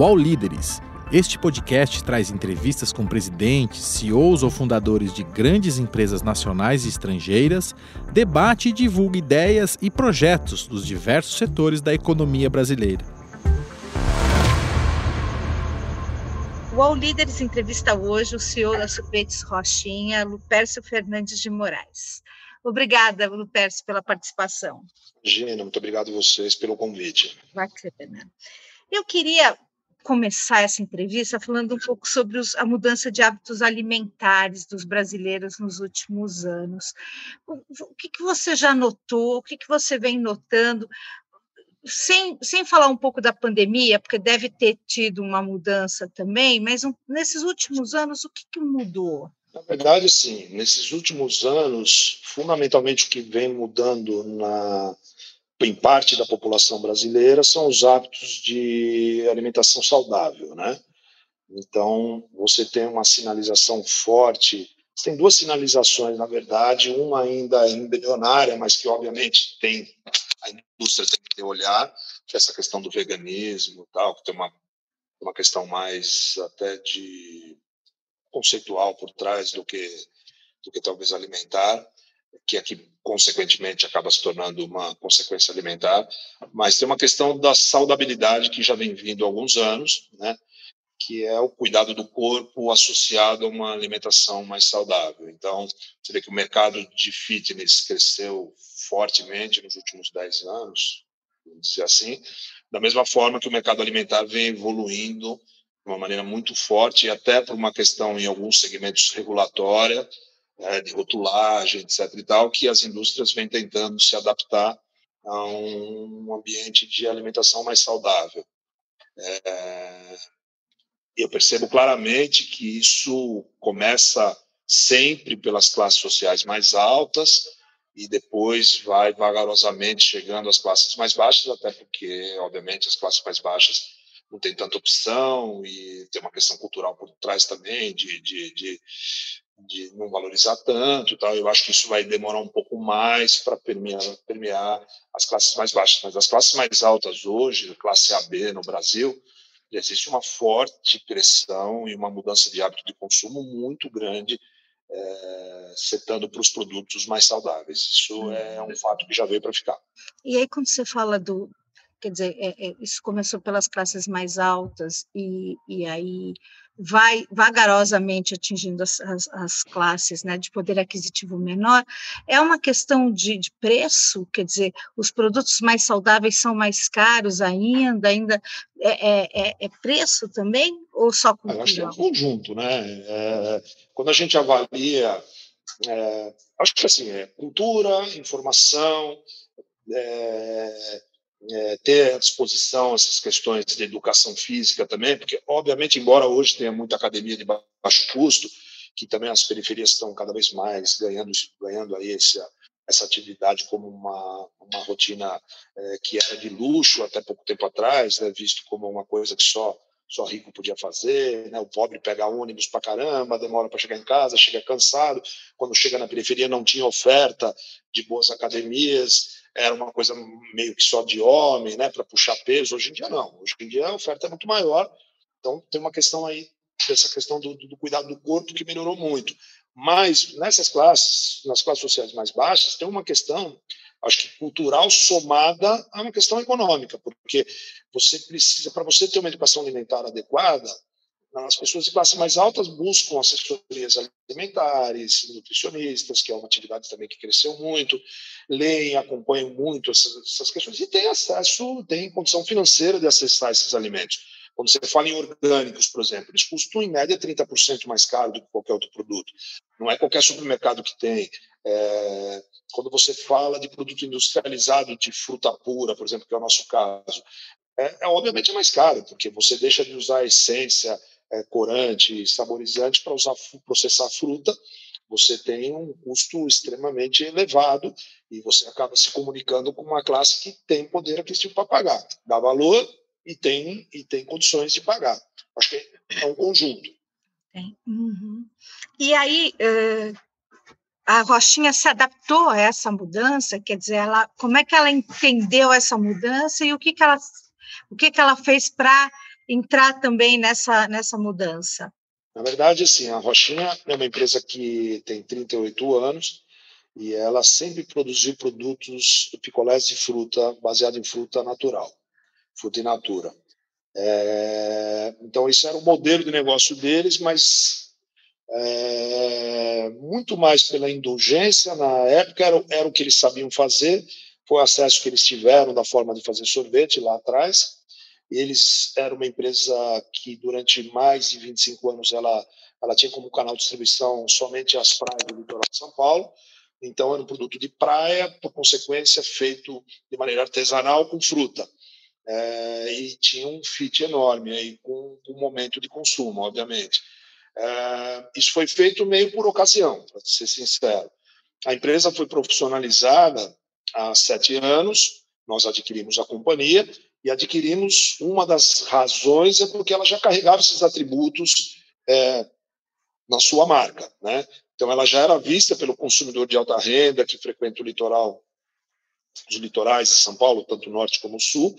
UOL Líderes. Este podcast traz entrevistas com presidentes, CEOs ou fundadores de grandes empresas nacionais e estrangeiras, debate e divulga ideias e projetos dos diversos setores da economia brasileira. O UOL Líderes entrevista hoje o CEO da Supetes Rochinha, Lupércio Fernandes de Moraes. Obrigada, Lupércio, pela participação. Gina, muito obrigado a vocês pelo convite. Bacana. Eu queria começar essa entrevista falando um pouco sobre os, a mudança de hábitos alimentares dos brasileiros nos últimos anos. O, o que, que, você já notou? O que, que você vem notando? Sem, sem falar um pouco da pandemia, porque deve ter tido uma mudança também, mas um, nesses últimos anos, o que, que mudou? Na verdade, sim. Nesses últimos anos, fundamentalmente o que vem mudando na, em parte da população brasileira são os hábitos de alimentação saudável, né? Então, você tem uma sinalização forte, tem duas sinalizações, na verdade, uma ainda embrionária, mas que obviamente tem a indústria tem que ter olhar, que é essa questão do veganismo, tal, que tem uma uma questão mais até de conceitual por trás do que do que talvez alimentar, que aqui consequentemente acaba se tornando uma consequência alimentar, mas tem uma questão da saudabilidade que já vem vindo há alguns anos, né? que é o cuidado do corpo associado a uma alimentação mais saudável. Então, você vê que o mercado de fitness cresceu fortemente nos últimos 10 anos, vamos dizer assim, da mesma forma que o mercado alimentar vem evoluindo de uma maneira muito forte, até por uma questão em alguns segmentos regulatória, né, de rotulagem, etc. e tal, que as indústrias vêm tentando se adaptar a um ambiente de alimentação mais saudável. É, eu percebo claramente que isso começa sempre pelas classes sociais mais altas e depois vai vagarosamente chegando às classes mais baixas, até porque, obviamente, as classes mais baixas não têm tanta opção e tem uma questão cultural por trás também de, de, de, de não valorizar tanto, tal. Eu acho que isso vai demorar um pouco mais para permear, permear as classes mais baixas, mas as classes mais altas hoje, classe AB no Brasil, existe uma forte pressão e uma mudança de hábito de consumo muito grande, é, setando para os produtos mais saudáveis. Isso é um fato que já veio para ficar. E aí, quando você fala do, quer dizer, é, é, isso começou pelas classes mais altas e, e aí vai vagarosamente atingindo as, as, as, classes né, de poder aquisitivo menor, é uma questão de, de, preço, quer dizer, os produtos mais saudáveis são mais caros ainda, ainda é, é, é, é preço também, ou só cultura? Eu acho que é um conjunto, né? É, quando a gente avalia, é, acho que assim, é cultura, informação, é, é, ter à disposição essas questões de educação física também, porque, obviamente, embora hoje tenha muita academia de baixo custo, que também as periferias estão cada vez mais ganhando, ganhando aí essa, essa atividade como uma, uma rotina é, que era de luxo até pouco tempo atrás, né, visto como uma coisa que só só rico podia fazer, né? o pobre pega ônibus para caramba, demora para chegar em casa, chega cansado, quando chega na periferia não tinha oferta de boas academias, era uma coisa meio que só de homem, né, para puxar peso. Hoje em dia não. Hoje em dia a oferta é muito maior. Então tem uma questão aí dessa questão do, do cuidado do corpo que melhorou muito. Mas nessas classes, nas classes sociais mais baixas, tem uma questão, acho que cultural somada a uma questão econômica, porque você precisa, para você ter uma educação alimentar adequada, as pessoas de classe mais altas buscam assessorias alimentares, nutricionistas, que é uma atividade também que cresceu muito, leem, acompanham muito essas, essas questões e têm acesso, têm condição financeira de acessar esses alimentos. Quando você fala em orgânicos, por exemplo, eles custam em média 30% mais caro do que qualquer outro produto. Não é qualquer supermercado que tem. É, quando você fala de produto industrializado de fruta pura, por exemplo, que é o nosso caso, é, é obviamente é mais caro, porque você deixa de usar a essência, é, corante, saborizante para usar processar fruta, você tem um custo extremamente elevado e você acaba se comunicando com uma classe que tem poder aquisitivo para pagar, dá valor e tem e tem condições de pagar. Acho que é um conjunto. Uhum. E aí uh, a Rochinha se adaptou a essa mudança, quer dizer, ela, como é que ela entendeu essa mudança e o que, que ela o que, que ela fez para entrar também nessa, nessa mudança? Na verdade, assim, a Rochinha é uma empresa que tem 38 anos e ela sempre produziu produtos picolés de fruta baseado em fruta natural, fruta in natura. É, então, isso era o modelo de negócio deles, mas é, muito mais pela indulgência. Na época, era, era o que eles sabiam fazer, foi o acesso que eles tiveram da forma de fazer sorvete lá atrás. Eles eram uma empresa que, durante mais de 25 anos, ela, ela tinha como canal de distribuição somente as praias do litoral de São Paulo. Então, era um produto de praia, por consequência, feito de maneira artesanal com fruta é, e tinha um fit enorme aí com, o momento de consumo, obviamente. É, isso foi feito meio por ocasião, para ser sincero. A empresa foi profissionalizada há sete anos, nós adquirimos a companhia e adquirimos uma das razões é porque ela já carregava esses atributos é, na sua marca, né? Então ela já era vista pelo consumidor de alta renda que frequenta o litoral, os litorais de São Paulo, tanto o norte como o sul,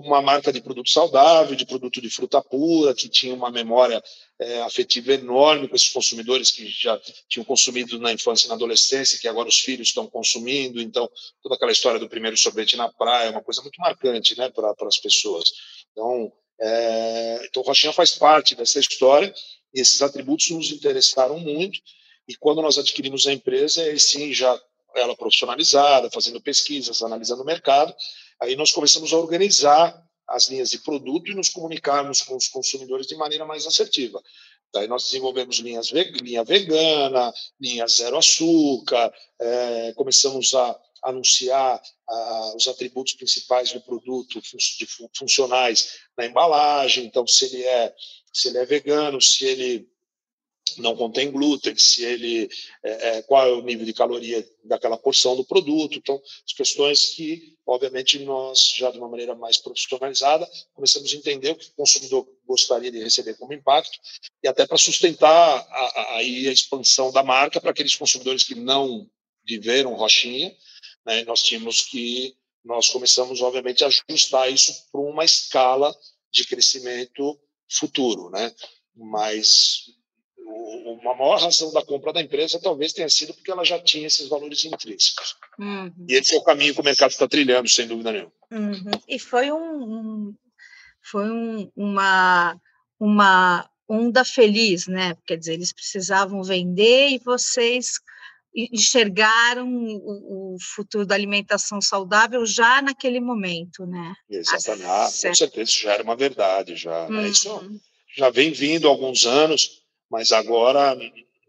como uma marca de produto saudável, de produto de fruta pura, que tinha uma memória é, afetiva enorme com esses consumidores que já tinham consumido na infância e na adolescência, que agora os filhos estão consumindo. Então, toda aquela história do primeiro sorvete na praia é uma coisa muito marcante né, para as pessoas. Então, é, então, Rochinha faz parte dessa história e esses atributos nos interessaram muito. E quando nós adquirimos a empresa, aí sim já ela profissionalizada, fazendo pesquisas, analisando o mercado, Aí nós começamos a organizar as linhas de produto e nos comunicarmos com os consumidores de maneira mais assertiva. Daí nós desenvolvemos linhas linha vegana, linha zero açúcar, é, começamos a anunciar os atributos principais do produto de funcionais na embalagem. Então, se ele é se ele é vegano, se ele não contém glúten, se ele é, é, qual é o nível de caloria daquela porção do produto. Então, as questões que, obviamente, nós já de uma maneira mais profissionalizada começamos a entender o que o consumidor gostaria de receber como impacto e até para sustentar a, a, a expansão da marca para aqueles consumidores que não viveram rochinha, né? Nós tínhamos que nós começamos, obviamente, a ajustar isso para uma escala de crescimento futuro, né? Mas uma maior razão da compra da empresa talvez tenha sido porque ela já tinha esses valores intrínsecos. Uhum. E esse é o caminho que o mercado está trilhando, sem dúvida nenhuma. Uhum. E foi um, foi um, uma uma onda feliz, né? Quer dizer, eles precisavam vender e vocês enxergaram o, o futuro da alimentação saudável já naquele momento, né? Exatamente, ah, com certeza isso já era uma verdade, já. Né? Isso uhum. já vem vindo há alguns anos mas agora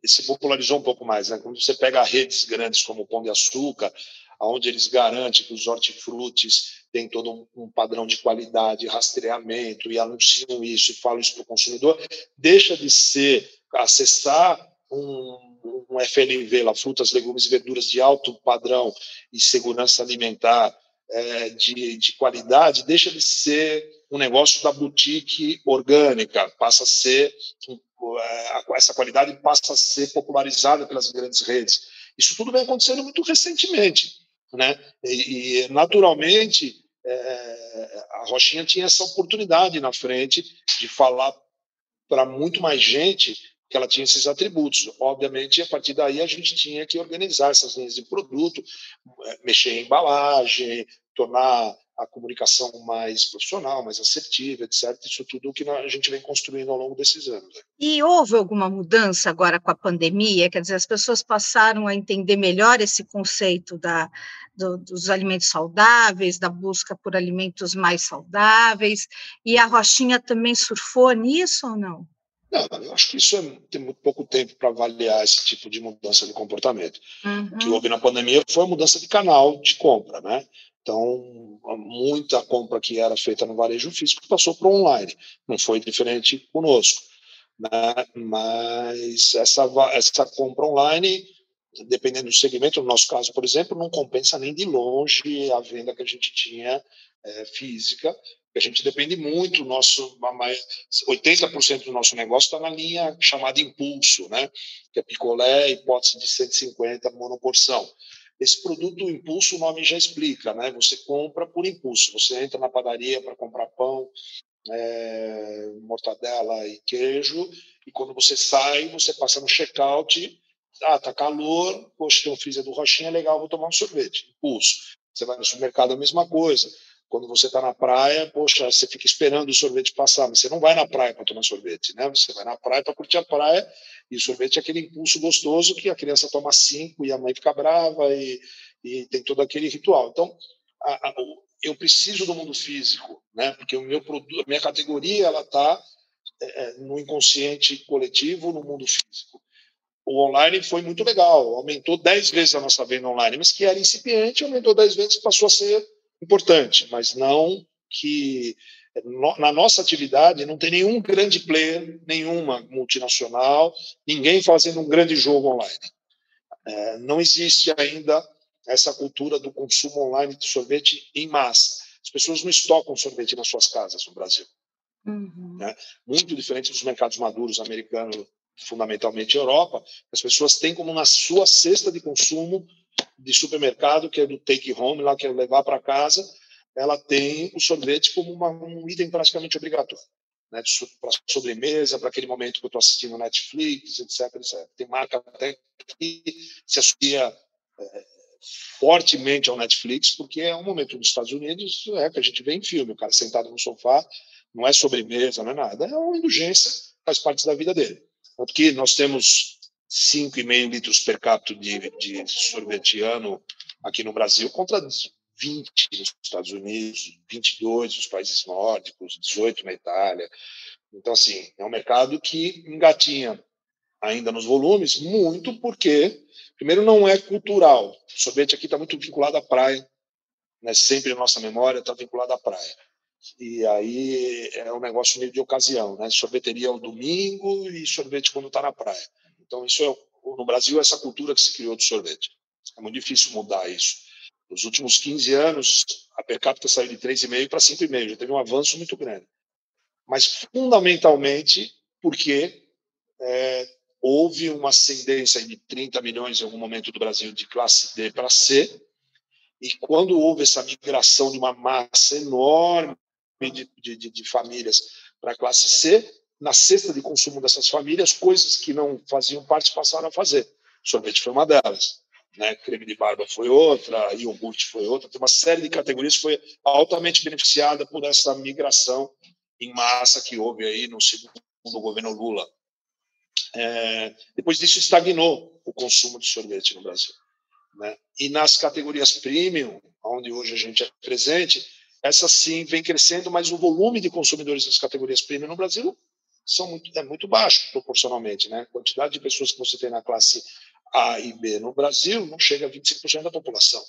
se popularizou um pouco mais. Né? Quando você pega redes grandes como o Pão de Açúcar, onde eles garantem que os hortifrutis têm todo um, padrão de qualidade, rastreamento, e anunciam isso e falam isso para o consumidor, deixa de ser acessar um, um FLV, lá, frutas, legumes e verduras de alto padrão e segurança alimentar é, de, de qualidade, deixa de ser um negócio da boutique orgânica, passa a ser um essa qualidade passa a ser popularizada pelas grandes redes. Isso tudo vem acontecendo muito recentemente, né? E, e naturalmente é, a Rochinha tinha essa oportunidade na frente de falar para muito mais gente que ela tinha esses atributos. Obviamente, a partir daí a gente tinha que organizar essas linhas de produto, é, mexer em embalagem, tornar a comunicação mais profissional, mais assertiva, etc. Isso tudo que a gente vem construindo ao longo desses anos. Né? E houve alguma mudança agora com a pandemia? Quer dizer, as pessoas passaram a entender melhor esse conceito da, do, dos alimentos saudáveis, da busca por alimentos mais saudáveis, e a Rochinha também surfou nisso ou não? Não, eu acho que isso é, tem muito pouco tempo para avaliar esse tipo de mudança de comportamento. Uhum. O que houve na pandemia foi a mudança de canal de compra, né? Então, muita compra que era feita no varejo físico passou para o online. Não foi diferente conosco. Né? Mas essa, essa compra online, dependendo do segmento, no nosso caso, por exemplo, não compensa nem de longe a venda que a gente tinha é, física, a gente depende muito, nosso 80% do nosso negócio está na linha chamada impulso, né? que é picolé, hipótese de 150 monoporção. Esse produto impulso, o nome já explica, né? Você compra por impulso. Você entra na padaria para comprar pão, é, mortadela e queijo, e quando você sai, você passa no check-out, ah, tá calor, poxa, tem um freezer do Rochinha, legal, vou tomar um sorvete, impulso. Você vai no supermercado, a mesma coisa. Quando você está na praia, poxa, você fica esperando o sorvete passar, mas você não vai na praia para tomar sorvete, né? Você vai na praia para curtir a praia e o sorvete é aquele impulso gostoso que a criança toma cinco e a mãe fica brava e, e tem todo aquele ritual. Então, a, a, eu preciso do mundo físico, né? Porque o meu produto, minha categoria, ela está é, é, no inconsciente coletivo, no mundo físico. O online foi muito legal, aumentou dez vezes a nossa venda online, mas que era incipiente, aumentou dez vezes, passou a ser importante, mas não que na nossa atividade não tem nenhum grande player, nenhuma multinacional, ninguém fazendo um grande jogo online. É, não existe ainda essa cultura do consumo online de sorvete em massa. As pessoas não estocam sorvete nas suas casas no Brasil. Uhum. Né? Muito diferente dos mercados maduros americanos, fundamentalmente Europa, as pessoas têm como na sua cesta de consumo de supermercado, que é do take home, lá que é levar para casa, ela tem o sorvete como uma, um item praticamente obrigatório. Né, para sobremesa, para aquele momento que eu estou assistindo Netflix, etc, etc. Tem marca até que se associa é, fortemente ao Netflix, porque é um momento nos Estados Unidos é que a gente vê em filme, o cara sentado no sofá, não é sobremesa, não é nada, é uma indulgência, faz parte da vida dele. Porque nós temos 5,5 litros per capita de, de sorvete ano aqui no Brasil contra 20 nos Estados Unidos, 22 nos países nórdicos, 18 na Itália. Então, assim, é um mercado que engatinha ainda nos volumes muito porque, primeiro, não é cultural. O sorvete aqui está muito vinculado à praia, né? sempre a nossa memória está vinculada à praia. E aí é um negócio meio de ocasião, né? Sorveteria ao domingo e sorvete quando está na praia. Então, isso é, no Brasil, essa cultura que se criou do sorvete. É muito difícil mudar isso. Nos últimos 15 anos, a per capita saiu de 3,5 para 5,5, já teve um avanço muito grande. Mas, fundamentalmente, porque é, houve uma ascendência de 30 milhões em algum momento do Brasil de classe D para C, e quando houve essa migração de uma massa enorme de, de, de famílias para a classe C, na cesta de consumo dessas famílias, coisas que não faziam parte passaram a fazer. Sorvete foi uma delas. Né? Creme de barba foi outra, iogurte foi outra. Tem uma série de categorias que foi altamente beneficiada por essa migração em massa que houve aí no segundo governo Lula. É, depois disso, estagnou o consumo de sorvete no Brasil. Né? E nas categorias premium, onde hoje a gente é presente, essa sim vem crescendo, mas o volume de consumidores das categorias premium no Brasil são muito, é muito baixo proporcionalmente. Né? A quantidade de pessoas que você tem na classe A e B no Brasil não chega a 25% da população.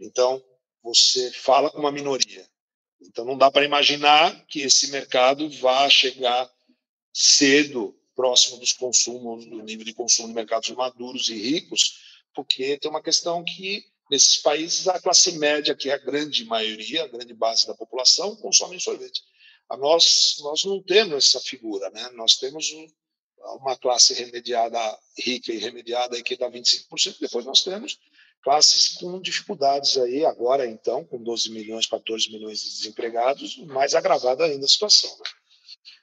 Então, você fala com uma minoria. Então, não dá para imaginar que esse mercado vá chegar cedo próximo dos consumos, do nível de consumo de mercados maduros e ricos, porque tem uma questão que nesses países a classe média, que é a grande maioria, a grande base da população, consome sorvete nós, nós não temos essa figura, né? Nós temos um, uma classe remediada, rica e remediada aí que dá 25%, depois nós temos classes com dificuldades aí, agora então, com 12 milhões, 14 milhões de desempregados, mais agravada ainda a situação, né?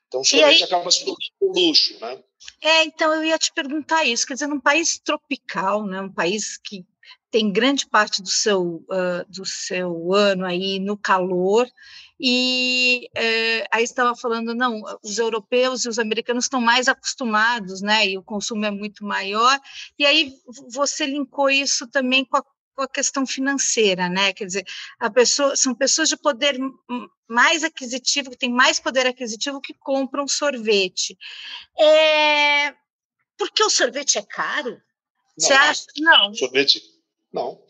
Então, somente acaba se tornando um luxo, né? É, então eu ia te perguntar isso, quer dizer, num país tropical, né, um país que tem grande parte do seu, uh, do seu ano aí no calor, e é, aí estava falando, não, os europeus e os americanos estão mais acostumados, né, e o consumo é muito maior, e aí você linkou isso também com a, com a questão financeira, né, quer dizer, a pessoa, são pessoas de poder mais aquisitivo, que têm mais poder aquisitivo que compram sorvete. É, porque o sorvete é caro? Não, você acha? Não. Sorvete não.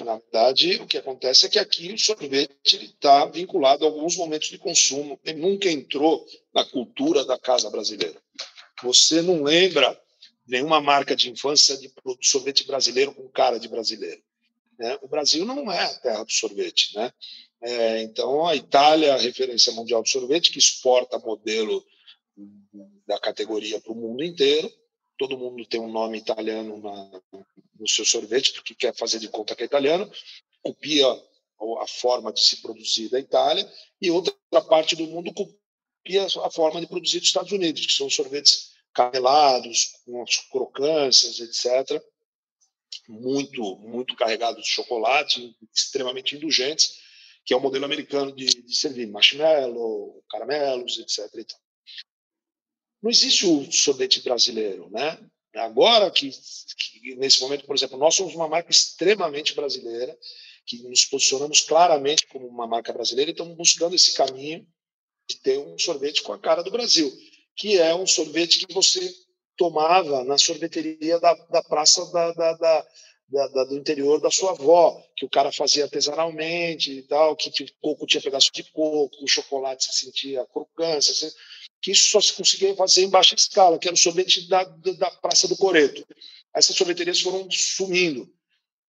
Na verdade, o que acontece é que aqui o sorvete está vinculado a alguns momentos de consumo. Ele nunca entrou na cultura da casa brasileira. Você não lembra nenhuma marca de infância de sorvete brasileiro com cara de brasileiro. Né? O Brasil não é a terra do sorvete. Né? É, então, a Itália a referência mundial do sorvete, que exporta modelo da categoria para o mundo inteiro. Todo mundo tem um nome italiano na, no seu sorvete, porque quer fazer de conta que é italiano, copia a forma de se produzir da Itália, e outra parte do mundo copia a forma de produzir dos Estados Unidos, que são sorvetes camelados, com crocâncias, etc. Muito, muito carregados de chocolate, extremamente indulgentes, que é o modelo americano de, de servir marshmallow, caramelos, etc. Não existe o sorvete brasileiro, né? Agora que, que, nesse momento, por exemplo, nós somos uma marca extremamente brasileira, que nos posicionamos claramente como uma marca brasileira e estamos buscando esse caminho de ter um sorvete com a cara do Brasil, que é um sorvete que você tomava na sorveteria da, da praça da, da, da, da, do interior da sua avó, que o cara fazia artesanalmente e tal, que o coco tinha pedaço de coco, o chocolate se sentia crocância, que isso só se conseguia fazer em baixa escala, que era o sorvete da, da Praça do Coreto. Essas sorveterias foram sumindo.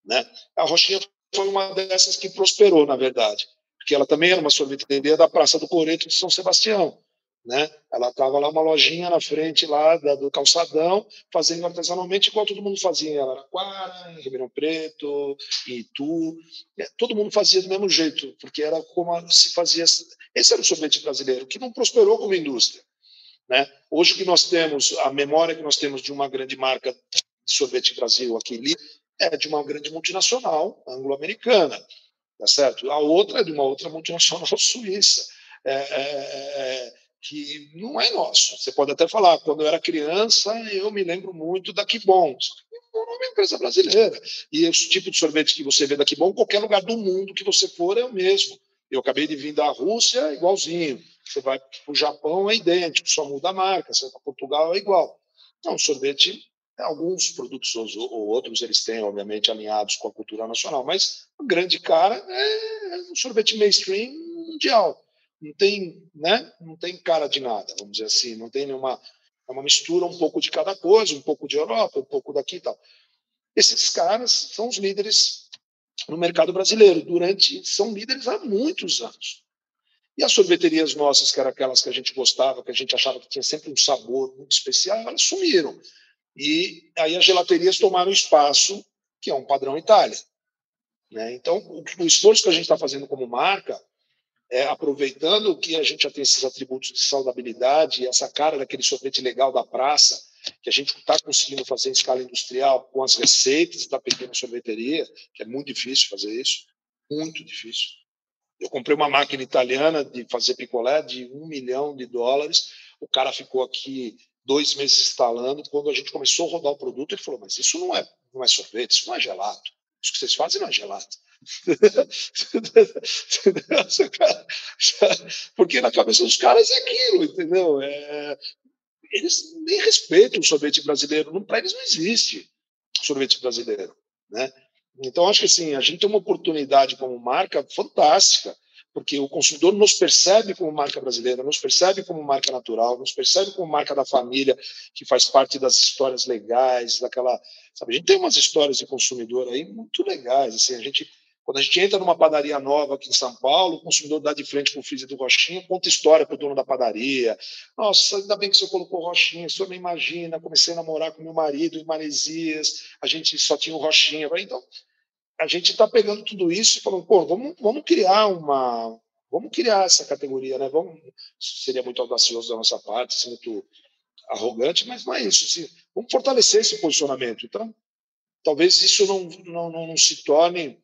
Né? A Rochinha foi uma dessas que prosperou, na verdade, porque ela também era uma sorveteria da Praça do Coreto de São Sebastião. Né? Ela estava lá uma lojinha na frente lá da, do calçadão, fazendo artesanalmente igual todo mundo fazia em Araraquara, em Ribeirão Preto, em Itu. É, todo mundo fazia do mesmo jeito, porque era como se fazia. Esse era o sorvete brasileiro, que não prosperou como indústria. Né? Hoje que nós temos, a memória que nós temos de uma grande marca de sorvete Brasil aqui, é de uma grande multinacional anglo-americana, tá certo? A outra é de uma outra multinacional suíça, é, é, é, que não é nosso. Você pode até falar, quando eu era criança, eu me lembro muito da Kibon. é uma empresa brasileira. E o tipo de sorvete que você vê da Kibon, qualquer lugar do mundo que você for é o mesmo. Eu acabei de vir da Rússia, igualzinho. Você vai para o Japão, é idêntico, só muda a marca. Você vai para Portugal, é igual. Então, sorvete, alguns produtos ou outros, eles têm, obviamente, alinhados com a cultura nacional, mas a grande cara é um sorvete mainstream mundial. Não tem, né? não tem cara de nada, vamos dizer assim. Não tem nenhuma. É uma mistura um pouco de cada coisa, um pouco de Europa, um pouco daqui e tal. Esses caras são os líderes no mercado brasileiro. Durante são líderes há muitos anos. E as sorveterias nossas, que eram aquelas que a gente gostava, que a gente achava que tinha sempre um sabor muito especial, elas sumiram. E aí as gelaterias tomaram espaço, que é um padrão Itália. Né? Então, o, o esforço que a gente está fazendo como marca é, aproveitando que a gente já tem esses atributos de saudabilidade, essa cara daquele sorvete legal da praça, que a gente está conseguindo fazer em escala industrial com as receitas da pequena sorveteria, que é muito difícil fazer isso, muito difícil. Eu comprei uma máquina italiana de fazer picolé de um milhão de dólares. O cara ficou aqui dois meses instalando. Quando a gente começou a rodar o produto, ele falou: Mas isso não é, não é sorvete, isso não é gelato. Isso que vocês fazem não é gelato. Porque na cabeça dos caras é aquilo, entendeu? É... Eles nem respeitam o sorvete brasileiro. Para eles não existe sorvete brasileiro. Né? Então, acho que assim, a gente tem uma oportunidade como marca fantástica, porque o consumidor nos percebe como marca brasileira, nos percebe como marca natural, nos percebe como marca da família, que faz parte das histórias legais, daquela. Sabe, a gente tem umas histórias de consumidor aí muito legais. Assim, a gente, quando a gente entra numa padaria nova aqui em São Paulo, o consumidor dá de frente com o freezer do Rochinha, conta história para o dono da padaria. Nossa, ainda bem que o senhor colocou Rochinha, o senhor não imagina, comecei a namorar com meu marido em Maresias, a gente só tinha o Rochinha. Então, a gente está pegando tudo isso e falando, pô, vamos, vamos criar uma. Vamos criar essa categoria, né? Vamos, seria muito audacioso da nossa parte, assim, muito arrogante, mas não é isso. Assim, vamos fortalecer esse posicionamento. Então, talvez isso não, não, não se torne,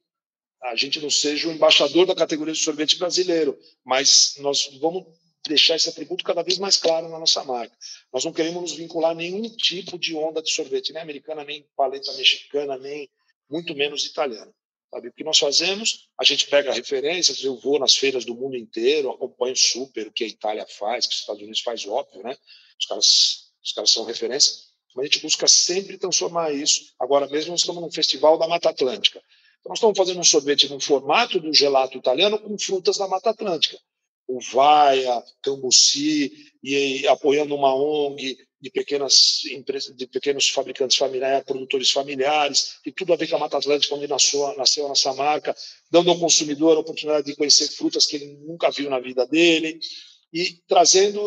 a gente não seja o embaixador da categoria de sorvete brasileiro, mas nós vamos deixar esse atributo cada vez mais claro na nossa marca. Nós não queremos nos vincular a nenhum tipo de onda de sorvete, nem americana, nem paleta mexicana, nem muito menos italiano. Sabe? O que nós fazemos? A gente pega referências, eu vou nas feiras do mundo inteiro, acompanho super o que a Itália faz, que os Estados Unidos faz, óbvio, né? Os caras, os caras são referência, mas a gente busca sempre transformar isso. Agora mesmo nós estamos num festival da Mata Atlântica. Nós estamos fazendo um sorvete no formato do gelato italiano com frutas da Mata Atlântica. Uvaia, Cambuci, e apoiando uma ONG, de pequenas empresas, de pequenos fabricantes familiares, produtores familiares, e tudo a ver com a Mata Atlântica, onde nasceu, nasceu a nossa marca, dando ao consumidor a oportunidade de conhecer frutas que ele nunca viu na vida dele, e trazendo.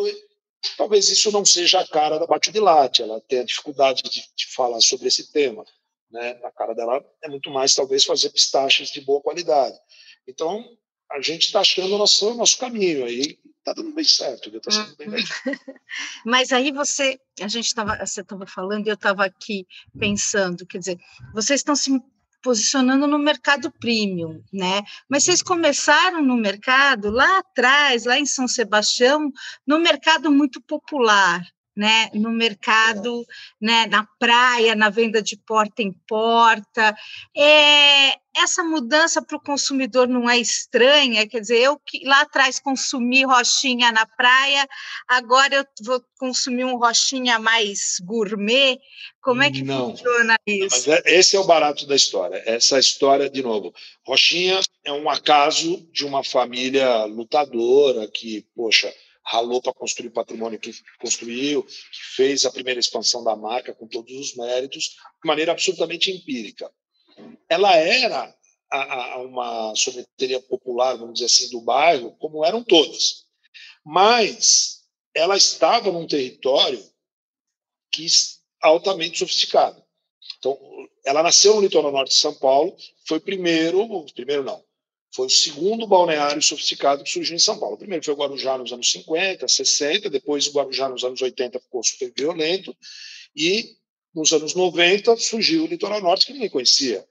Talvez isso não seja a cara da Bate de Latte, ela tem dificuldade de, de falar sobre esse tema. Né? A cara dela é muito mais, talvez, fazer pistaches de boa qualidade. Então, a gente está achando o nosso, nosso caminho aí está dando bem certo, está sendo bem legal. Mas aí você, a gente estava, você estava falando e eu estava aqui pensando, quer dizer, vocês estão se posicionando no mercado premium, né? Mas vocês começaram no mercado lá atrás, lá em São Sebastião, no mercado muito popular, né, no mercado, né, na praia, na venda de porta em porta. É, essa mudança para o consumidor não é estranha? Quer dizer, eu que lá atrás consumi rochinha na praia, agora eu vou consumir um rochinha mais gourmet. Como é que não, funciona isso? Mas é, esse é o barato da história. Essa história, de novo, rochinha é um acaso de uma família lutadora que, poxa, ralou para construir o patrimônio que construiu, que fez a primeira expansão da marca com todos os méritos, de maneira absolutamente empírica. Ela era a, a uma sorveteria popular, vamos dizer assim, do bairro, como eram todas. Mas ela estava num território que altamente sofisticado. Então, ela nasceu no litoral norte de São Paulo, foi primeiro, primeiro não, foi o segundo balneário sofisticado que surgiu em São Paulo. O primeiro foi o Guarujá nos anos 50, 60, depois o Guarujá nos anos 80 ficou super violento, e nos anos 90 surgiu o litoral norte que ninguém conhecia.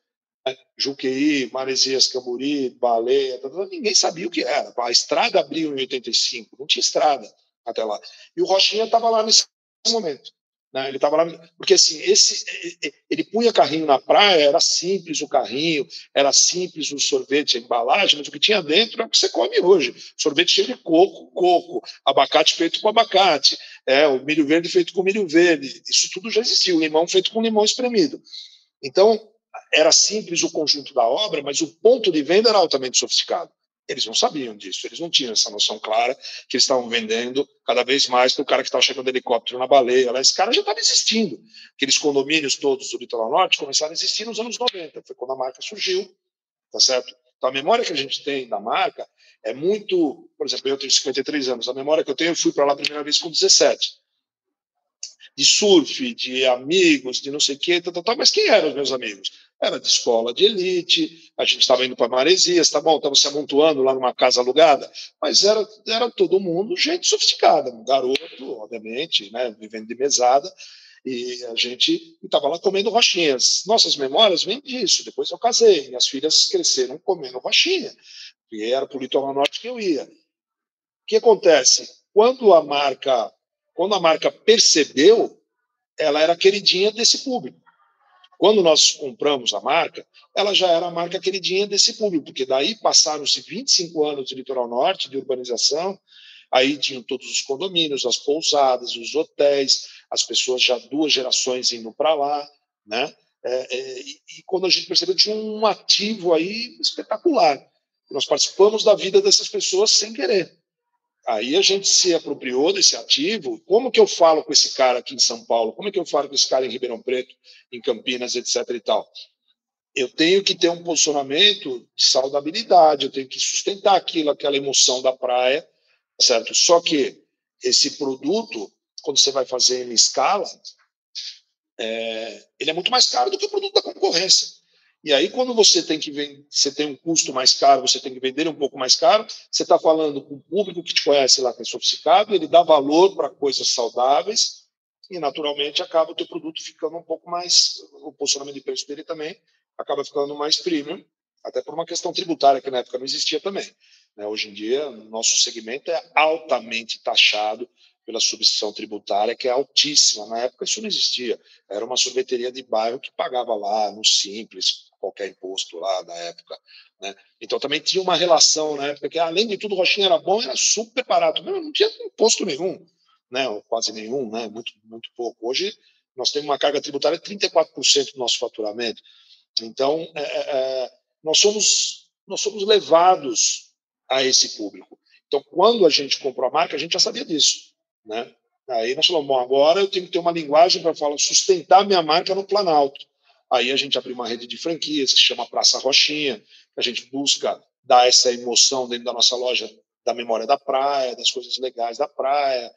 Né? Juqueí, Maresias, Camburi, Baleia, ninguém sabia o que era. A estrada abriu em 85, não tinha estrada até lá. E o Rochinha estava lá nesse momento. Né? Ele estava lá, porque assim, esse, ele punha carrinho na praia, era simples o carrinho, era simples o sorvete, a embalagem, mas o que tinha dentro é o que você come hoje. Sorvete cheio de coco, coco, abacate feito com abacate, é, o milho verde feito com milho verde, isso tudo já existia, o limão feito com limão espremido. Então, era simples o conjunto da obra, mas o ponto de venda era altamente sofisticado. Eles não sabiam disso, eles não tinham essa noção clara que eles estavam vendendo cada vez mais para o cara que estava chegando de helicóptero na baleia. Esse cara já estava existindo. Aqueles condomínios todos do litoral norte começaram a existir nos anos 90, foi quando a marca surgiu, tá certo? Então a memória que a gente tem da marca é muito, por exemplo, eu tenho 53 anos, a memória que eu tenho, eu fui para lá a primeira vez com 17 de surf, de amigos, de não sei o quê, tal, tal, mas quem eram os meus amigos? Era de escola de elite, a gente estava indo para Maresias, tá bom, estava se amontoando lá numa casa alugada, mas era, era todo mundo gente sofisticada, um garoto, obviamente, né, vivendo de mesada, e a gente estava lá comendo rochinhas. Nossas memórias vêm disso. Depois eu casei, minhas filhas cresceram comendo rochinha, e era para o litoral norte que eu ia. O que acontece? Quando a marca, quando a marca percebeu, ela era queridinha desse público. Quando nós compramos a marca, ela já era a marca queridinha desse público, porque daí passaram-se 25 anos de litoral norte, de urbanização, aí tinham todos os condomínios, as pousadas, os hotéis, as pessoas já duas gerações indo para lá, né? É, é, e, e, quando a gente percebeu, tinha um ativo aí espetacular. Nós participamos da vida dessas pessoas sem querer. Aí a gente se apropriou desse ativo. Como que eu falo com esse cara aqui em São Paulo? Como é que eu falo com esse cara em Ribeirão Preto, em Campinas, etc. e tal? Eu tenho que ter um posicionamento de saudabilidade, eu tenho que sustentar aquilo, aquela emoção da praia, certo? Só que esse produto, quando você vai fazer em escala, é, ele é muito mais caro do que o produto da concorrência. E aí, quando você tem que vender, você tem um custo mais caro, você tem que vender um pouco mais caro, você está falando com o público que te conhece lá, que é sofisticado, ele dá valor para coisas saudáveis e, naturalmente, acaba o teu produto ficando um pouco mais, o posicionamento de preço dele também acaba ficando mais premium, até por uma questão tributária que na época não existia também. Né? Hoje em dia, nosso segmento é altamente taxado pela substituição tributária, que é altíssima. Na época isso não existia. Era uma sorveteria de bairro que pagava lá, no simples, qualquer imposto lá da época. Né? Então também tinha uma relação na época que, além de tudo, o Rochinha era bom, era super barato. Não, não tinha imposto nenhum, né? ou quase nenhum, né? muito, muito pouco. Hoje nós temos uma carga tributária de 34% do nosso faturamento. Então, é, é, é, nós, somos, nós somos levados a esse público. Então, quando a gente comprou a marca, a gente já sabia disso. Né? Aí nós falamos, bom, agora eu tenho que ter uma linguagem para falar sustentar minha marca no Planalto. Aí a gente abriu uma rede de franquias que se chama Praça Rochinha, que a gente busca dar essa emoção dentro da nossa loja da memória da praia, das coisas legais da praia.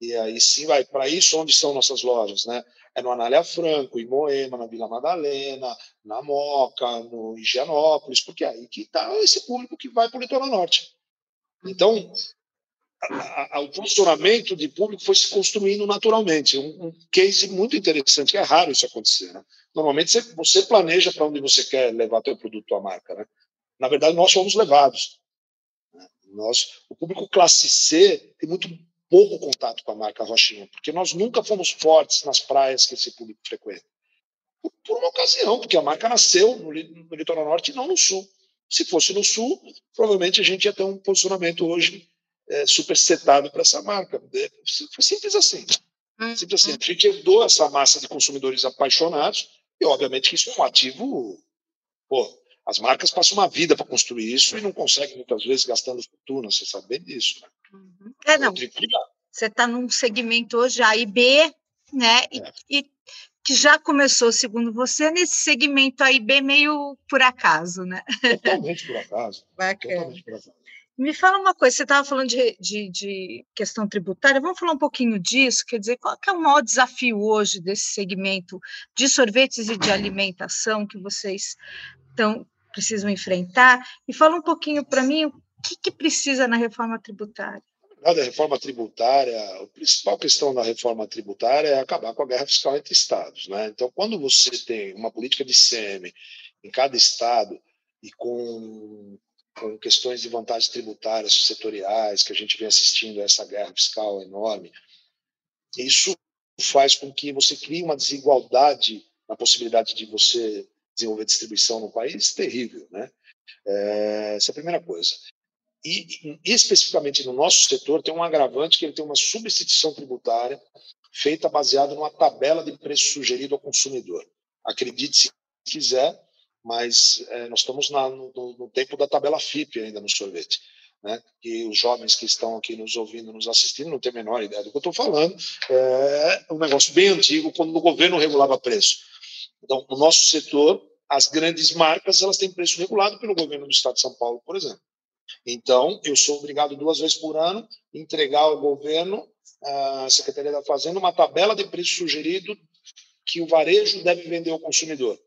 E aí sim vai para isso onde são nossas lojas, né? É no Anália Franco, em Moema, na Vila Madalena, na Moca, no Higienópolis, porque é aí que está esse público que vai para o litoral norte. Então, a, a, o posicionamento de público foi se construindo naturalmente. Um, um case muito interessante, que é raro isso acontecer. Né? Normalmente você, você planeja para onde você quer levar seu produto, a marca. Né? Na verdade, nós fomos levados. Né? Nós, o público classe C tem muito pouco contato com a marca Rochinha, porque nós nunca fomos fortes nas praias que esse público frequenta. Por, por uma ocasião, porque a marca nasceu no, no litoral norte e não no sul. Se fosse no sul, provavelmente a gente ia ter um posicionamento hoje é, super setado para essa marca. É, foi simples assim. Simples assim. Hum. A gente herdou essa massa de consumidores apaixonados e, obviamente, que isso é um ativo. Pô, as marcas passam uma vida para construir isso e não conseguem, muitas vezes, gastando fortuna. Você sabe bem disso. Né? Uhum. É, não. Você está num segmento hoje A e B, né? E, é. e, que já começou, segundo você, nesse segmento A e B meio por acaso, né? Totalmente por acaso. Bacana. Totalmente por acaso. Me fala uma coisa, você estava falando de, de, de, questão tributária, vamos falar um pouquinho disso, quer dizer, qual é o maior desafio hoje desse segmento de sorvetes e de alimentação que vocês tão, precisam enfrentar? E fala um pouquinho para mim o que, que precisa na reforma tributária. Na reforma tributária, a principal questão da reforma tributária é acabar com a guerra fiscal entre estados. Né? Então, quando você tem uma política de CM em cada estado e com com questões de vantagens tributárias setoriais, que a gente vem assistindo a essa guerra fiscal enorme, isso faz com que você crie uma desigualdade na possibilidade de você desenvolver distribuição no país terrível, né? É, essa é a primeira coisa. E, e, especificamente no nosso setor tem um agravante que ele tem uma substituição tributária feita baseada numa tabela de preço sugerido ao consumidor. Acredite se quiser, mas é, nós estamos na, no, no, tempo da tabela FIP ainda no sorvete. Né? E os jovens que estão aqui nos ouvindo, nos assistindo, não têm a menor ideia do que eu estou falando. É um negócio bem antigo, quando o governo regulava preço. Então, no nosso setor, as grandes marcas elas têm preço regulado pelo governo do Estado de São Paulo, por exemplo. Então, eu sou obrigado duas vezes por ano entregar ao governo, à Secretaria da Fazenda, uma tabela de preço sugerido que o varejo deve vender ao consumidor.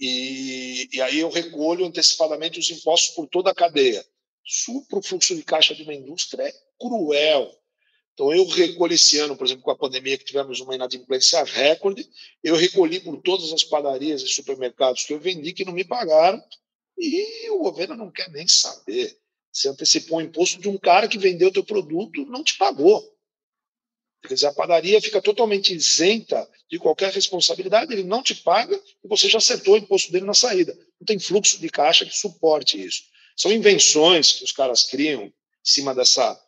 E, e aí eu recolho antecipadamente os impostos por toda a cadeia. Isso para o fluxo de caixa de uma indústria é cruel. Então, eu recolho esse ano, por exemplo, com a pandemia, que tivemos uma inadimplência recorde, eu recolhi por todas as padarias e supermercados que eu vendi que não me pagaram, e o governo não quer nem saber. Você antecipou o imposto de um cara que vendeu teu produto não te pagou. Quer dizer, a padaria fica totalmente isenta de qualquer responsabilidade, ele não te paga e você já acertou o imposto dele na saída. Não tem fluxo de caixa que suporte isso. São invenções que os caras criam em cima dessa,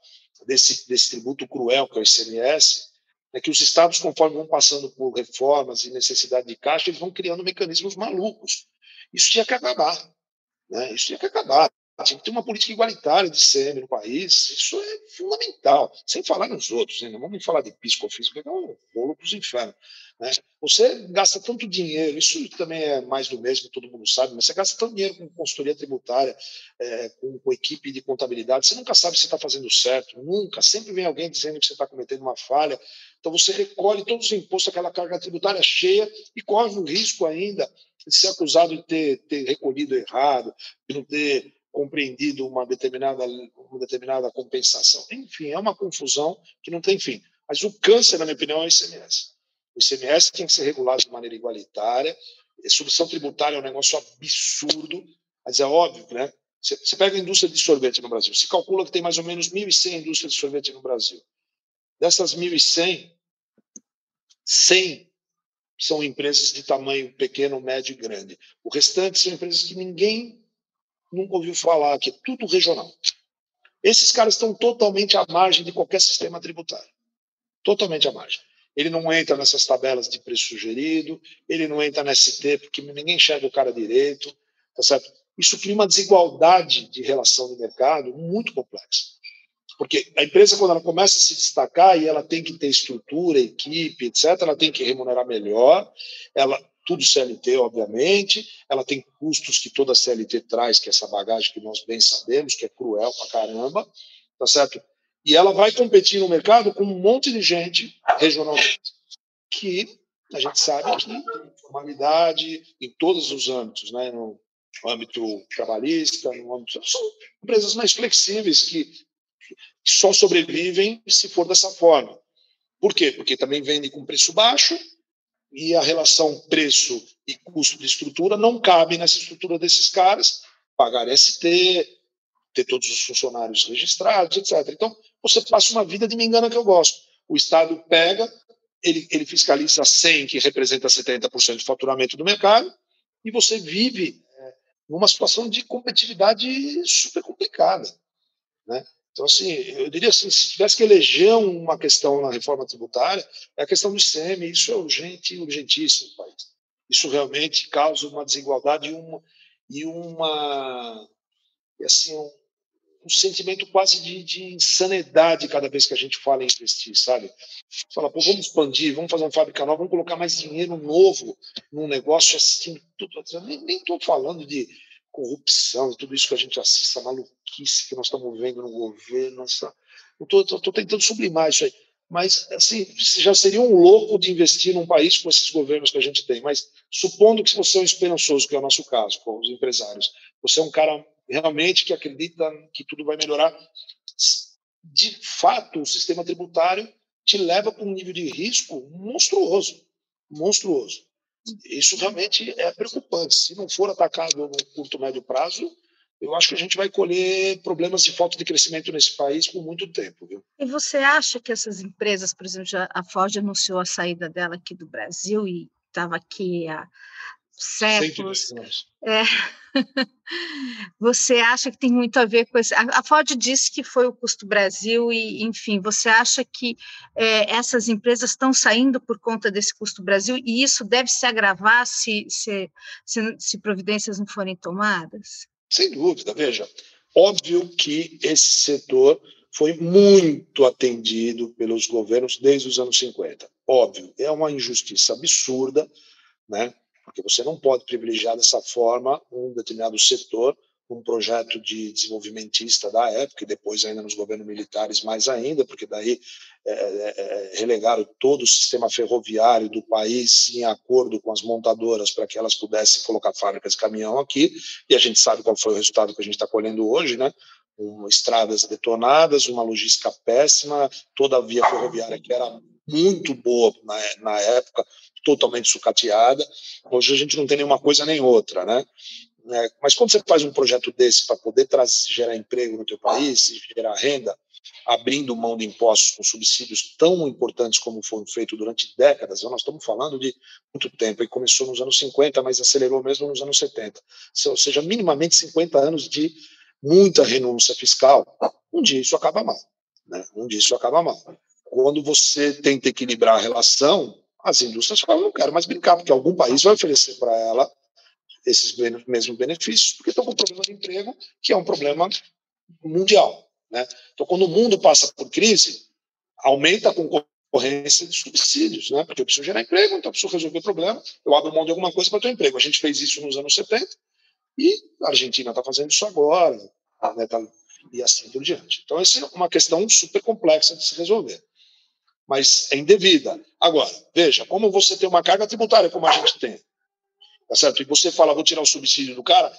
desse, desse tributo cruel que é o ICMS, é que os estados, conforme vão passando por reformas e necessidade de caixa, eles vão criando mecanismos malucos. Isso tinha que acabar. Né? Isso tinha que acabar. Tinha que ter uma política igualitária de CM no país, isso é fundamental. Sem falar nos outros, né? não vamos falar de piscofis, porque é um bolo para os infernos. Né? Você gasta tanto dinheiro, isso também é mais do mesmo, todo mundo sabe, mas você gasta tanto dinheiro com consultoria tributária, é, com, com, equipe de contabilidade, você nunca sabe se está fazendo certo, nunca. Sempre vem alguém dizendo que você está cometendo uma falha. Então você recolhe todos os impostos, aquela carga tributária cheia e corre o risco ainda de ser acusado de ter, ter recolhido errado, de não ter compreendido uma determinada, uma determinada compensação. Enfim, é uma confusão que não tem fim. Mas o câncer, na minha opinião, é o ICMS. O ICMS tem que ser regulado de maneira igualitária. A substituição tributária é um negócio absurdo, mas é óbvio, né? Você pega a indústria de sorvete no Brasil, se calcula que tem mais ou menos 1.100 indústrias de sorvete no Brasil. Dessas 1.100, 100 são empresas de tamanho pequeno, médio e grande. O restante são empresas que ninguém nunca ouviu falar, que é tudo regional. Esses caras estão totalmente à margem de qualquer sistema tributário. Totalmente à margem. Ele não entra nessas tabelas de preço sugerido, ele não entra na ST, porque ninguém enxerga o cara direito, tá certo? Isso cria uma desigualdade de relação de mercado muito complexa. Porque a empresa, quando ela começa a se destacar e ela tem que ter estrutura, equipe, etc., ela tem que remunerar melhor, ela tudo CLT, obviamente, ela tem custos que toda CLT traz, que é essa bagagem que nós bem sabemos, que é cruel pra caramba, tá certo? E ela vai competir no mercado com um monte de gente regionalmente, que a gente sabe que tem formalidade em todos os âmbitos, né? no âmbito trabalhista, no âmbito... são empresas mais flexíveis que só sobrevivem se for dessa forma. Por quê? Porque também vendem com preço baixo e a relação preço e custo de estrutura não cabe nessa estrutura desses caras, pagar ST, ter todos os funcionários registrados, etc. Então, você passa uma vida de me engana que eu gosto. O Estado pega, ele, ele fiscaliza 100, que representa 70% do faturamento do mercado, e você vive é, numa situação de competitividade super complicada. Né? Então, assim, eu diria assim, se tivesse que eleger uma questão na reforma tributária, é a questão do ICM, isso é urgente urgentíssimo no país. Isso realmente causa uma desigualdade e uma, e uma assim, um, um sentimento quase de, de, insanidade cada vez que a gente fala em investir, sabe? Fala, pô, vamos expandir, vamos fazer uma fábrica nova, vamos colocar mais dinheiro novo num negócio assim, tudo. Nem estou falando de corrupção, tudo isso que a gente assiste, essa maluquice que nós estamos vendo no governo. Essa... Estou tentando sublimar isso aí. Mas, assim, já seria um louco de investir num país com esses governos que a gente tem. Mas, supondo que você é um esperançoso, que é o nosso caso, com os empresários, você é um cara realmente que acredita que tudo vai melhorar, de fato, o sistema tributário te leva para um nível de risco monstruoso. Monstruoso. Isso realmente é preocupante. Se não for atacado no curto médio prazo, eu acho que a gente vai colher problemas de falta de crescimento nesse país por muito tempo. Viu? E você acha que essas empresas, por exemplo, a Ford anunciou a saída dela aqui do Brasil e estava aqui há séculos. É. Você acha que tem muito a ver com isso? A Ford disse que foi o custo Brasil e, enfim, você acha que é, essas empresas estão saindo por conta desse custo Brasil e isso deve se agravar se, se, se, se providências não forem tomadas? Sem dúvida, veja. Óbvio que esse setor foi muito atendido pelos governos desde os anos 50. Óbvio, é uma injustiça absurda, né? Porque você não pode privilegiar dessa forma um determinado setor, um projeto de desenvolvimentista da época, e depois ainda nos governos militares mais ainda, porque daí é, é, é, relegaram todo o sistema ferroviário do país em acordo com as montadoras para que elas pudessem colocar fábricas de caminhão aqui, e a gente sabe qual foi o resultado que a gente está colhendo hoje, né? Um, estradas detonadas, uma logística péssima, toda a via ferroviária que era muito boa na, na época, totalmente sucateada. Hoje a gente não tem nenhuma coisa nem outra, né? É, mas quando você faz um projeto desse para poder trazer, gerar emprego no teu país gerar renda, abrindo mão de impostos com subsídios tão importantes como foram feitos durante décadas, nós estamos falando de muito tempo, e começou nos anos 50, mas acelerou mesmo nos anos 70. Ou seja, minimamente 50 anos de muita renúncia fiscal. Um dia isso acaba mal. Né? Um dia isso acaba mal. Quando você tenta equilibrar a relação, as indústrias falam, não quero mais brincar, porque algum país vai oferecer para ela esses mesmos benefícios, porque estão com problema de emprego, que é um problema mundial. Né? Então, quando o mundo passa por crise, aumenta a concorrência de subsídios, né? porque eu preciso gerar emprego, então eu preciso resolver o problema, eu abro mão de alguma coisa para ter emprego. A gente fez isso nos anos 70 e a Argentina está fazendo isso agora, né? tá, e assim por diante. Então, essa é uma questão super complexa de se resolver mas é indevida. Agora, veja, como você tem uma carga tributária como a gente tem, tá certo? E você fala, vou tirar o subsídio do cara,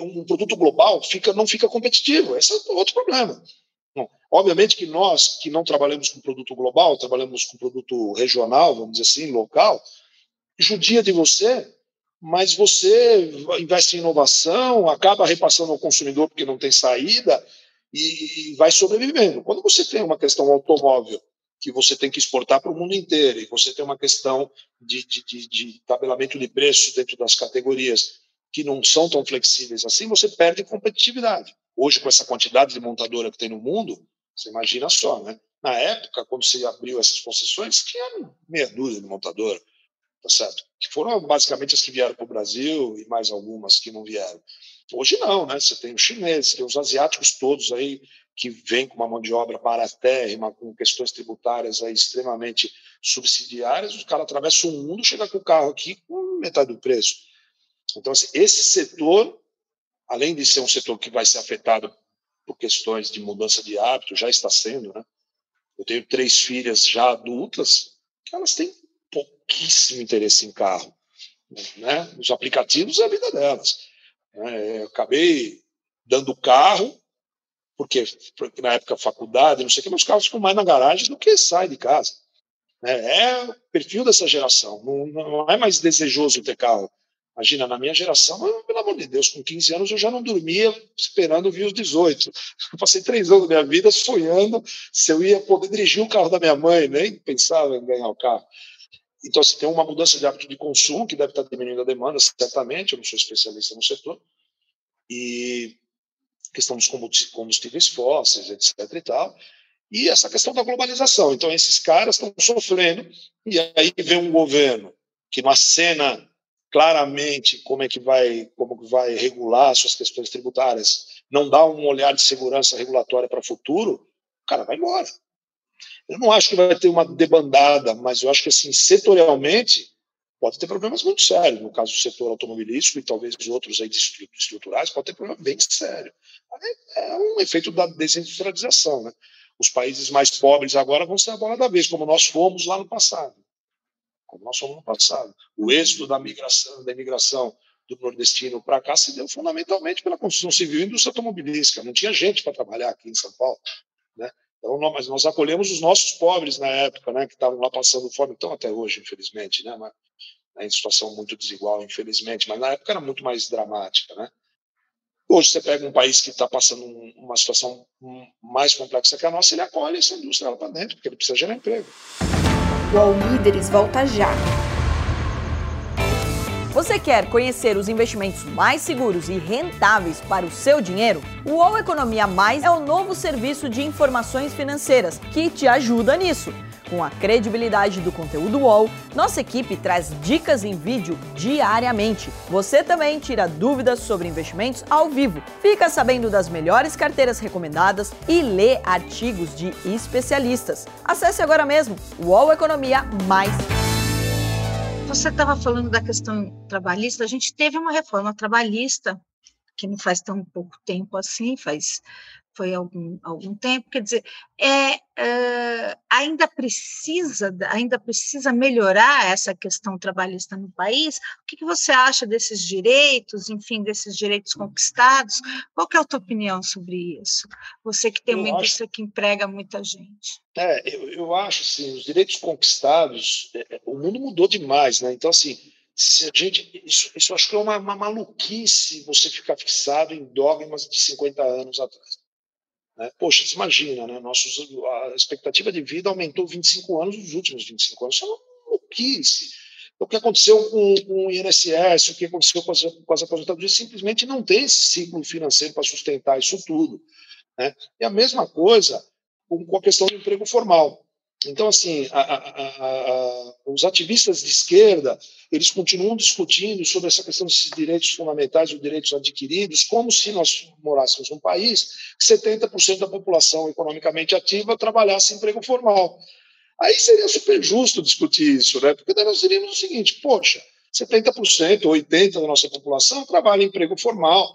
um produto global fica, não fica competitivo. Esse é outro problema. Bom, obviamente que nós, que não trabalhamos com produto global, trabalhamos com produto regional, vamos dizer assim, local, judia de você, mas você investe em inovação, acaba repassando ao consumidor porque não tem saída e, e vai sobrevivendo. Quando você tem uma questão automóvel que você tem que exportar para o mundo inteiro, e você tem uma questão de, de, de, de tabelamento de preços dentro das categorias que não são tão flexíveis assim, você perde competitividade. Hoje, com essa quantidade de montadora que tem no mundo, você imagina só, né? Na época, quando se abriu essas concessões, tinha meia dúzia de montadora, tá certo? Que foram basicamente as que vieram para o Brasil e mais algumas que não vieram. Hoje não, né? Você tem os chineses, tem os asiáticos todos aí que vem com uma mão de obra paratérrima, com questões tributárias aí extremamente subsidiárias, o cara atravessa o mundo, chega com o carro aqui com metade do preço. Então, assim, esse setor, além de ser um setor que vai ser afetado por questões de mudança de hábito, já está sendo, né? Eu tenho três filhas já adultas que elas têm pouquíssimo interesse em carro, né? Os aplicativos é a vida delas. Né? Eu acabei dando carro porque, na época faculdade, não sei o que, meus carros ficam mais na garagem do que saem de casa. É, é o perfil dessa geração. Não, não, é mais desejoso ter carro. Imagina, na minha geração, pelo amor de Deus, com 15 anos eu já não dormia esperando vir os 18. Eu passei três anos da minha vida sonhando se eu ia poder dirigir o carro da minha mãe, nem pensava em ganhar o carro. Então, assim, tem uma mudança de hábito de consumo que deve estar diminuindo a demanda, certamente. Eu não sou especialista no setor. E questão dos combustíveis fósseis, etc. e tal. E essa questão da globalização. Então, esses caras estão sofrendo, e aí vem um governo que não acena claramente como é que vai, como que vai regular suas questões tributárias, não dá um olhar de segurança regulatória para o futuro, o cara vai embora. Eu não acho que vai ter uma debandada, mas eu acho que assim, setorialmente, pode ter problemas muito sérios. No caso do setor automobilístico e talvez outros aí estruturais, pode ter problema bem sério. É um efeito da desindustrialização. Né? Os países mais pobres agora vão ser a bola da vez, como nós fomos lá no passado. Como nós fomos no passado. O êxito da migração, da imigração do nordestino para cá se deu fundamentalmente pela construção civil e indústria automobilística. Não tinha gente para trabalhar aqui em São Paulo. Né? Então, mas nós acolhemos os nossos pobres na época, né, que estavam lá passando fome, então até hoje, infelizmente, né, mas, né, em situação muito desigual, infelizmente, mas na época era muito mais dramática, né. Hoje você pega um país que está passando uma situação mais complexa que a nossa, ele acolhe essa indústria lá para dentro, porque ele precisa gerar emprego. O All Líderes volta já. Você quer conhecer os investimentos mais seguros e rentáveis para o seu dinheiro? O UOL Economia Mais é o novo serviço de informações financeiras que te ajuda nisso. Com a credibilidade do conteúdo UOL, nossa equipe traz dicas em vídeo diariamente. Você também tira dúvidas sobre investimentos ao vivo, fica sabendo das melhores carteiras recomendadas e lê artigos de especialistas. Acesse agora mesmo o UOL Economia Mais você estava falando da questão trabalhista, a gente teve uma reforma trabalhista que não faz tão pouco tempo assim, faz foi algum, algum tempo, quer dizer, é, é, ainda precisa ainda precisa melhorar essa questão trabalhista no país. O que, que, você acha desses direitos, enfim, desses direitos conquistados? Qual é a tua opinião sobre isso? Você que tem eu uma acho, indústria que emprega muita gente. É, eu, eu acho assim, os direitos conquistados, é, é o mundo mudou demais, né? Então assim se a gente, isso, isso acho que é uma, uma maluquice você ficar fixado em dogmas de 50 anos atrás. Né? Poxa, imagina, né? Nossos, a expectativa de vida aumentou 25 anos nos últimos 25 anos. Isso é uma maluquice. O que aconteceu com, com o INSS, o que aconteceu com as, com as aposentadorias, simplesmente não tem esse ciclo financeiro para sustentar isso tudo. Né? E a mesma coisa com a questão do emprego formal. Então, assim, a, a, a, os ativistas de esquerda, eles continuam discutindo sobre essa questão desses direitos fundamentais, os direitos adquiridos, como se nós morássemos num país que 70% da população economicamente ativa trabalhasse em emprego formal. Aí seria super justo discutir isso, né? porque daí nós diríamos o seguinte, poxa, 70%, 80% da nossa população trabalha em emprego formal,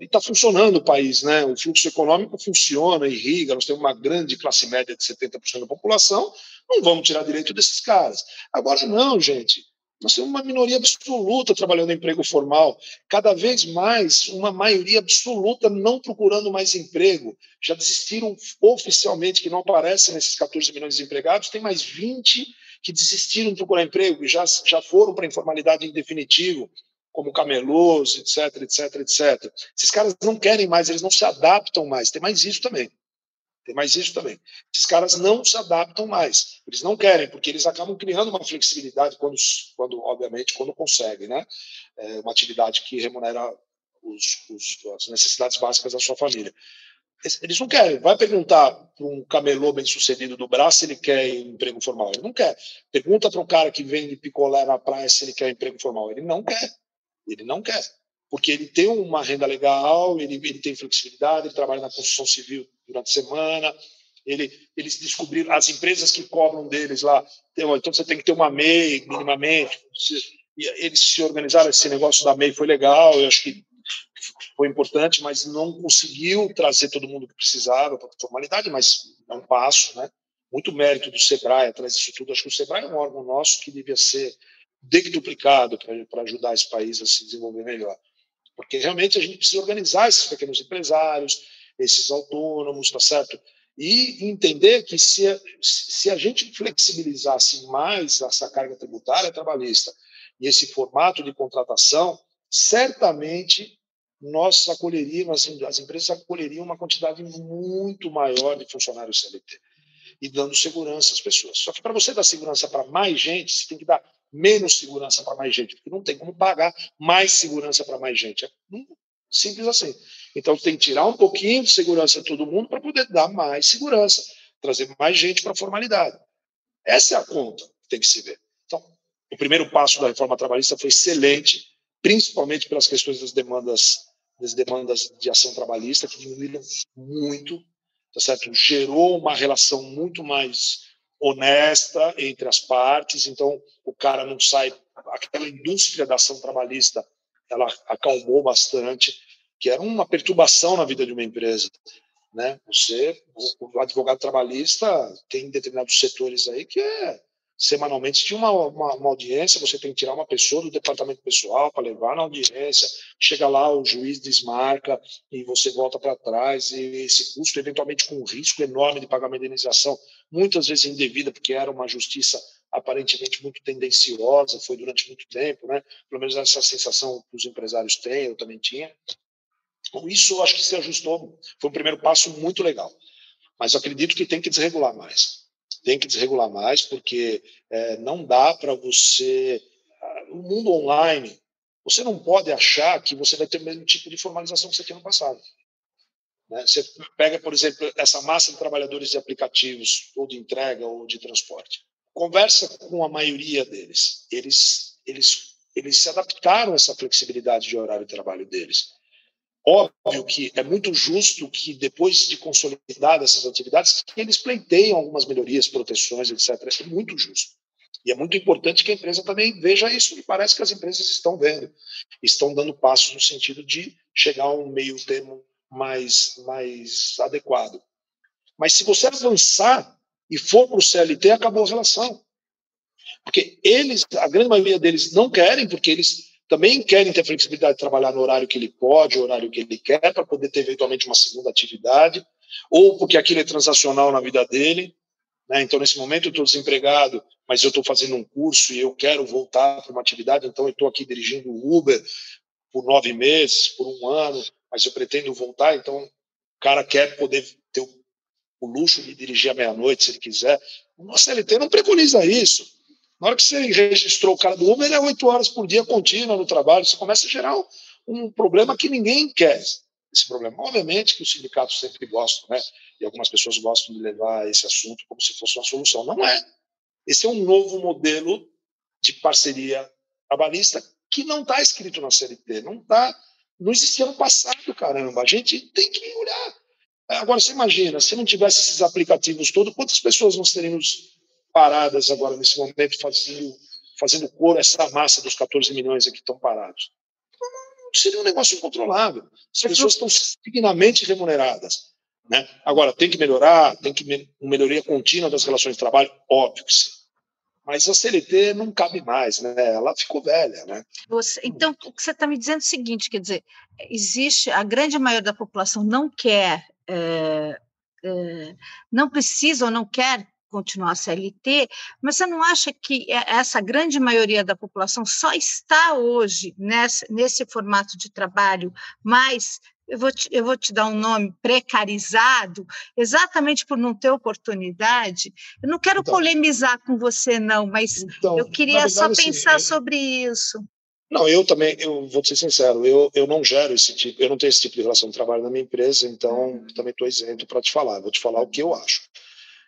e está funcionando o país, né? O fluxo econômico funciona, irriga, nós temos uma grande classe média de 70% da população, não vamos tirar direito desses caras. Agora, não, gente. Nós temos uma minoria absoluta trabalhando em emprego formal, cada vez mais uma maioria absoluta não procurando mais emprego. Já desistiram oficialmente, que não aparecem nesses 14 milhões de empregados, tem mais 20 que desistiram de procurar emprego e já, já foram para a informalidade em definitivo como camelôs, etc, etc, etc. Esses caras não querem mais, eles não se adaptam mais. Tem mais isso também. Tem mais isso também. Esses caras não se adaptam mais. Eles não querem, porque eles acabam criando uma flexibilidade quando, quando obviamente, quando conseguem, né? É uma atividade que remunera os, os, as necessidades básicas da sua família. Eles não querem. Vai perguntar para um camelô bem-sucedido do braço se ele quer emprego formal. Ele não quer. Pergunta para um cara que vende picolé na praia se ele quer emprego formal. Ele não quer. Ele não quer, porque ele tem uma renda legal, ele, ele tem flexibilidade, ele trabalha na construção civil durante a semana, ele, eles descobriram, as empresas que cobram deles lá, então você tem que ter uma MEI minimamente, eles se organizaram, esse negócio da MEI foi legal, eu acho que foi importante, mas não conseguiu trazer todo mundo que precisava para formalidade, mas é um passo, né? Muito mérito do Sebrae atrás disso tudo. Acho que o Sebrae é um órgão nosso que devia ser decduplicado para ajudar esse país a se desenvolver melhor. Porque realmente a gente precisa organizar esses pequenos empresários, esses autônomos, tá certo? E entender que se, se a gente flexibilizasse mais essa carga tributária trabalhista e esse formato de contratação, certamente nós acolheríamos, as empresas acolheriam uma quantidade muito maior de funcionários CLT e dando segurança às pessoas. Só que para você dar segurança para mais gente, você tem que dar menos segurança para mais gente, porque não tem como pagar mais segurança para mais gente. É simples assim. Então tem que tirar um pouquinho de segurança de todo mundo para poder dar mais segurança, trazer mais gente para a formalidade. Essa é a conta que tem que se ver. Então, o primeiro passo da reforma trabalhista foi excelente, principalmente pelas questões das demandas das demandas de ação trabalhista que diminuíram muito, tá certo? Gerou uma relação muito mais honesta entre as partes, então o cara não sai aquela indústria da ação trabalhista, ela acalmou bastante, que era uma perturbação na vida de uma empresa, né? Você, o advogado trabalhista tem determinados setores aí que é semanalmente. Tinha uma, uma, uma, audiência, você tem que tirar uma pessoa do departamento pessoal para levar na audiência, chega lá, o juiz desmarca e você volta para trás, e esse custo, eventualmente com um risco enorme de pagar uma indenização, muitas vezes indevida, porque era uma justiça aparentemente muito tendenciosa, foi durante muito tempo, né? pelo menos essa sensação que os empresários têm, eu também tinha. Então, isso acho que se ajustou, foi um primeiro passo muito legal, mas acredito que tem que desregular mais tem que desregular mais, porque é, não dá para você. O mundo online, você não pode achar que você vai ter o mesmo tipo de formalização que você tinha no passado. Né? Você pega, por exemplo, essa massa de trabalhadores de aplicativos, ou de entrega, ou de transporte. Conversa com a maioria deles. Eles, eles, eles se adaptaram a essa flexibilidade de horário de trabalho deles. Óbvio que é muito justo que, depois de consolidadas essas atividades, que eles pleiteiam algumas melhorias, proteções, etc. É muito justo. E é muito importante que a empresa também veja isso, e parece que as empresas estão vendo, estão dando passos no sentido de chegar a um meio termo mais, mais adequado. Mas se você avançar e for para o CLT, acabou a relação. Porque eles, a grande maioria deles não querem, porque eles também querem ter flexibilidade de trabalhar no horário que ele pode, no horário que ele quer, para poder ter eventualmente uma segunda atividade, ou porque aquilo é transacional na vida dele. Né? Então, nesse momento, eu estou desempregado, mas eu estou fazendo um curso e eu quero voltar para uma atividade, então eu estou aqui dirigindo o Uber por nove meses, por um ano, mas eu pretendo voltar, então o cara quer poder ter o, o luxo de dirigir à meia-noite, se ele quiser. O nosso CLT não preconiza isso. Na hora que você registrou o cara do Uber, é oito horas por dia contínua no trabalho. Você começa a gerar um, problema que ninguém quer. Esse problema. Obviamente que os sindicatos sempre gostam, né? E algumas pessoas gostam de levar esse assunto como se fosse uma solução. Não é. Esse é um novo modelo de parceria trabalhista que não está escrito na CLT. Não tá, não existia no passado, caramba. A gente tem que olhar. Agora, você imagina, se não tivesse esses aplicativos todos, quantas pessoas nós teríamos paradas agora nesse momento fazendo, fazendo cor essa massa dos 14 milhões aqui estão parados. Não seria um negócio incontrolável. As pessoas estão dignamente remuneradas. Né? Agora, tem que melhorar, tem que uma melhoria contínua das relações de trabalho, óbvio que sim. Mas a CLT não cabe mais, né? Ela ficou velha, né? Você, então, o que você está me dizendo é o seguinte, quer dizer, existe a grande maioria da população não quer, é, é, não precisa ou não quer continuar CLT, mas você não acha que essa grande maioria da população só está hoje nesse, nesse formato de trabalho mais eu vou, te, eu vou te dar um nome precarizado, exatamente por não ter oportunidade. Eu não quero então, polemizar com você, não, mas então, eu queria verdade, só assim, pensar assim, sobre isso. Não, eu também, eu vou ser sincero, eu, eu não gero esse tipo, eu não tenho esse tipo de relação de trabalho na minha empresa, então uhum. também estou isento para te falar. Vou te falar o que eu acho.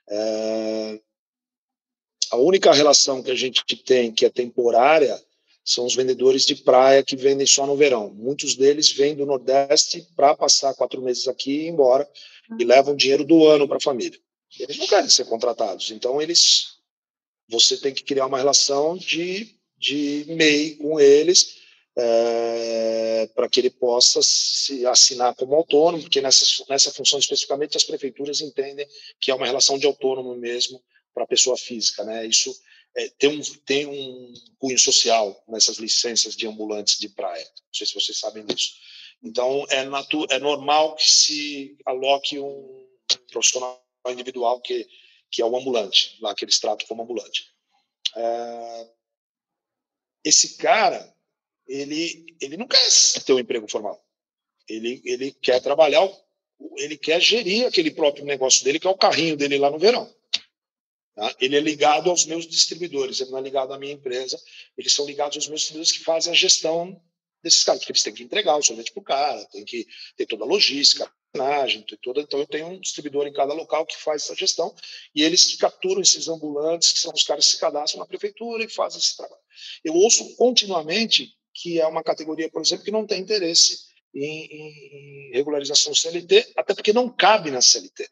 É, a única relação que a gente tem que é temporária são os vendedores de praia que vendem só no verão. Muitos deles vêm do Nordeste para passar quatro meses aqui e ir embora e levam dinheiro do ano para a família. Eles não querem ser contratados, então eles, você tem que criar uma relação de, de MEI com eles é, para que ele possa se assinar como autônomo, porque nessa, nessa função especificamente as prefeituras entendem que é uma relação de autônomo mesmo para a pessoa física. Né? Isso é, tem, um, tem um cunho social nessas licenças de ambulantes de praia. Não sei se vocês sabem disso. Então, é, natu é normal que se aloque um profissional individual que, que é o ambulante, lá que eles tratam como ambulante. É, esse cara, ele, ele não quer ter um emprego formal. Ele, ele quer trabalhar, ele quer gerir aquele próprio negócio dele, que é o carrinho dele lá no verão. Tá? Ele é ligado aos meus distribuidores, ele não é ligado à minha empresa, eles são ligados aos meus distribuidores que fazem a gestão desses caras, porque eles têm que entregar o sorvete para o cara, tem que ter toda a logística, toda, então eu tenho um distribuidor em cada local que faz essa gestão e eles capturam esses ambulantes, que são os caras que se cadastram na prefeitura e fazem esse trabalho. Eu ouço continuamente que é uma categoria, por exemplo, que não tem interesse em, em regularização CLT, até porque não cabe na CLT.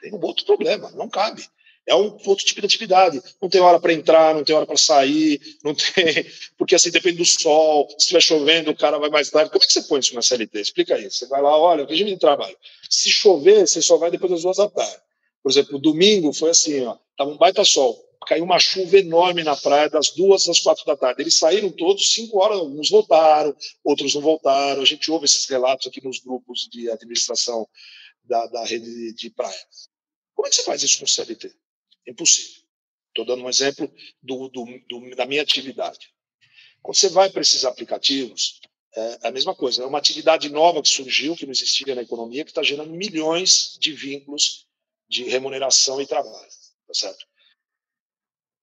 Tem um outro problema, não cabe. É um outro tipo de atividade. Não tem hora para entrar, não tem hora para sair, não tem. Porque assim depende do sol. Se estiver chovendo, o cara vai mais tarde. Como é que você põe isso na CLT? Explica aí. Você vai lá, olha, o regime de trabalho. Se chover, você só vai depois das duas da tarde. Por exemplo, domingo foi assim, ó, tava um baita sol caiu uma chuva enorme na praia das duas às quatro da tarde. Eles saíram todos cinco horas, alguns voltaram, outros não voltaram. A gente ouve esses relatos aqui nos grupos de administração da, da rede de praia. Como é que você faz isso com o CLT? Impossível. Estou dando um exemplo do, do, do, da minha atividade. Quando você vai para esses aplicativos, é a mesma coisa. É uma atividade nova que surgiu, que não existia na economia, que está gerando milhões de vínculos de remuneração e trabalho. Tá certo?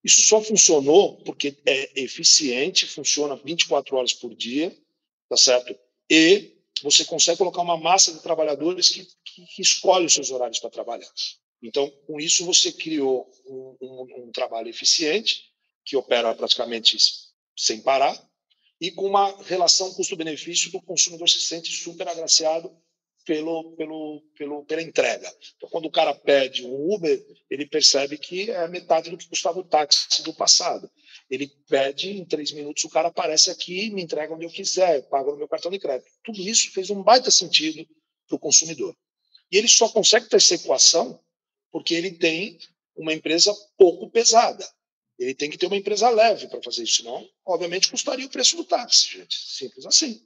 Isso só funcionou porque é eficiente, funciona 24 horas por dia, tá certo? E você consegue colocar uma massa de trabalhadores que, que, escolhe os seus horários para trabalhar. Então, com isso, você criou um, um, um trabalho eficiente, que opera praticamente sem parar, e com uma relação custo-benefício que o consumidor se sente super agraciado pelo, pelo, pelo, pela entrega. Então, quando o cara pede um Uber, ele percebe que é metade do que custava o táxi do passado. Ele pede, em três minutos, o cara aparece aqui, me entrega onde eu quiser, paga no meu cartão de crédito. Tudo isso fez um baita sentido para o consumidor. E ele só consegue ter essa equação porque ele tem uma empresa pouco pesada. Ele tem que ter uma empresa leve para fazer isso, senão, obviamente, custaria o preço do táxi, gente. Simples assim.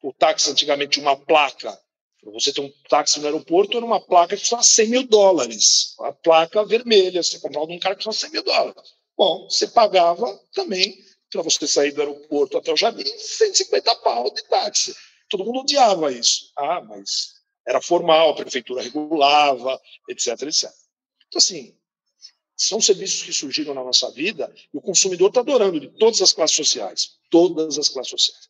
O táxi, antigamente, uma placa para você ter um táxi no aeroporto, era uma placa que custava 100 mil dólares. A placa vermelha, você comprava de um cara que custava 100 mil dólares. Bom, você pagava também, para você sair do aeroporto até o jardim, 150 pau de táxi. Todo mundo odiava isso. Ah, mas era formal, a prefeitura regulava, etc, etc. Então, assim, são serviços que surgiram na nossa vida e o consumidor está adorando, de todas as classes sociais. Todas as classes sociais.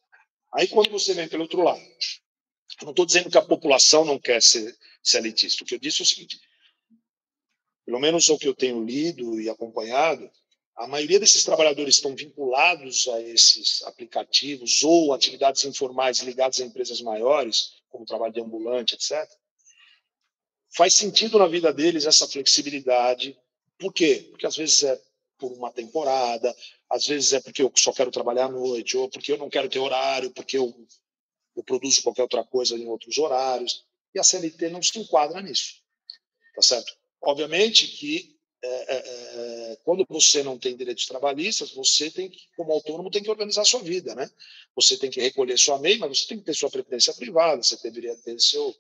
Aí, quando você vem pelo outro lado, não estou dizendo que a população não quer ser, elitista. O que eu disse é o seguinte: pelo menos o que eu tenho lido e acompanhado, a maioria desses trabalhadores estão vinculados a esses aplicativos ou atividades informais ligadas a empresas maiores, como trabalho de ambulante, etc. Faz sentido na vida deles essa flexibilidade. Por quê? Porque às vezes é por uma temporada, às vezes é porque eu só quero trabalhar à noite, ou porque eu não quero ter horário, porque eu eu produzo qualquer outra coisa em outros horários, e a CLT não se enquadra nisso, tá certo? Obviamente que é, é, é, quando você não tem direitos trabalhistas, você tem que, como autônomo, tem que organizar sua vida, né? Você tem que recolher sua MEI, mas você tem que ter sua previdência privada, você deveria ter seu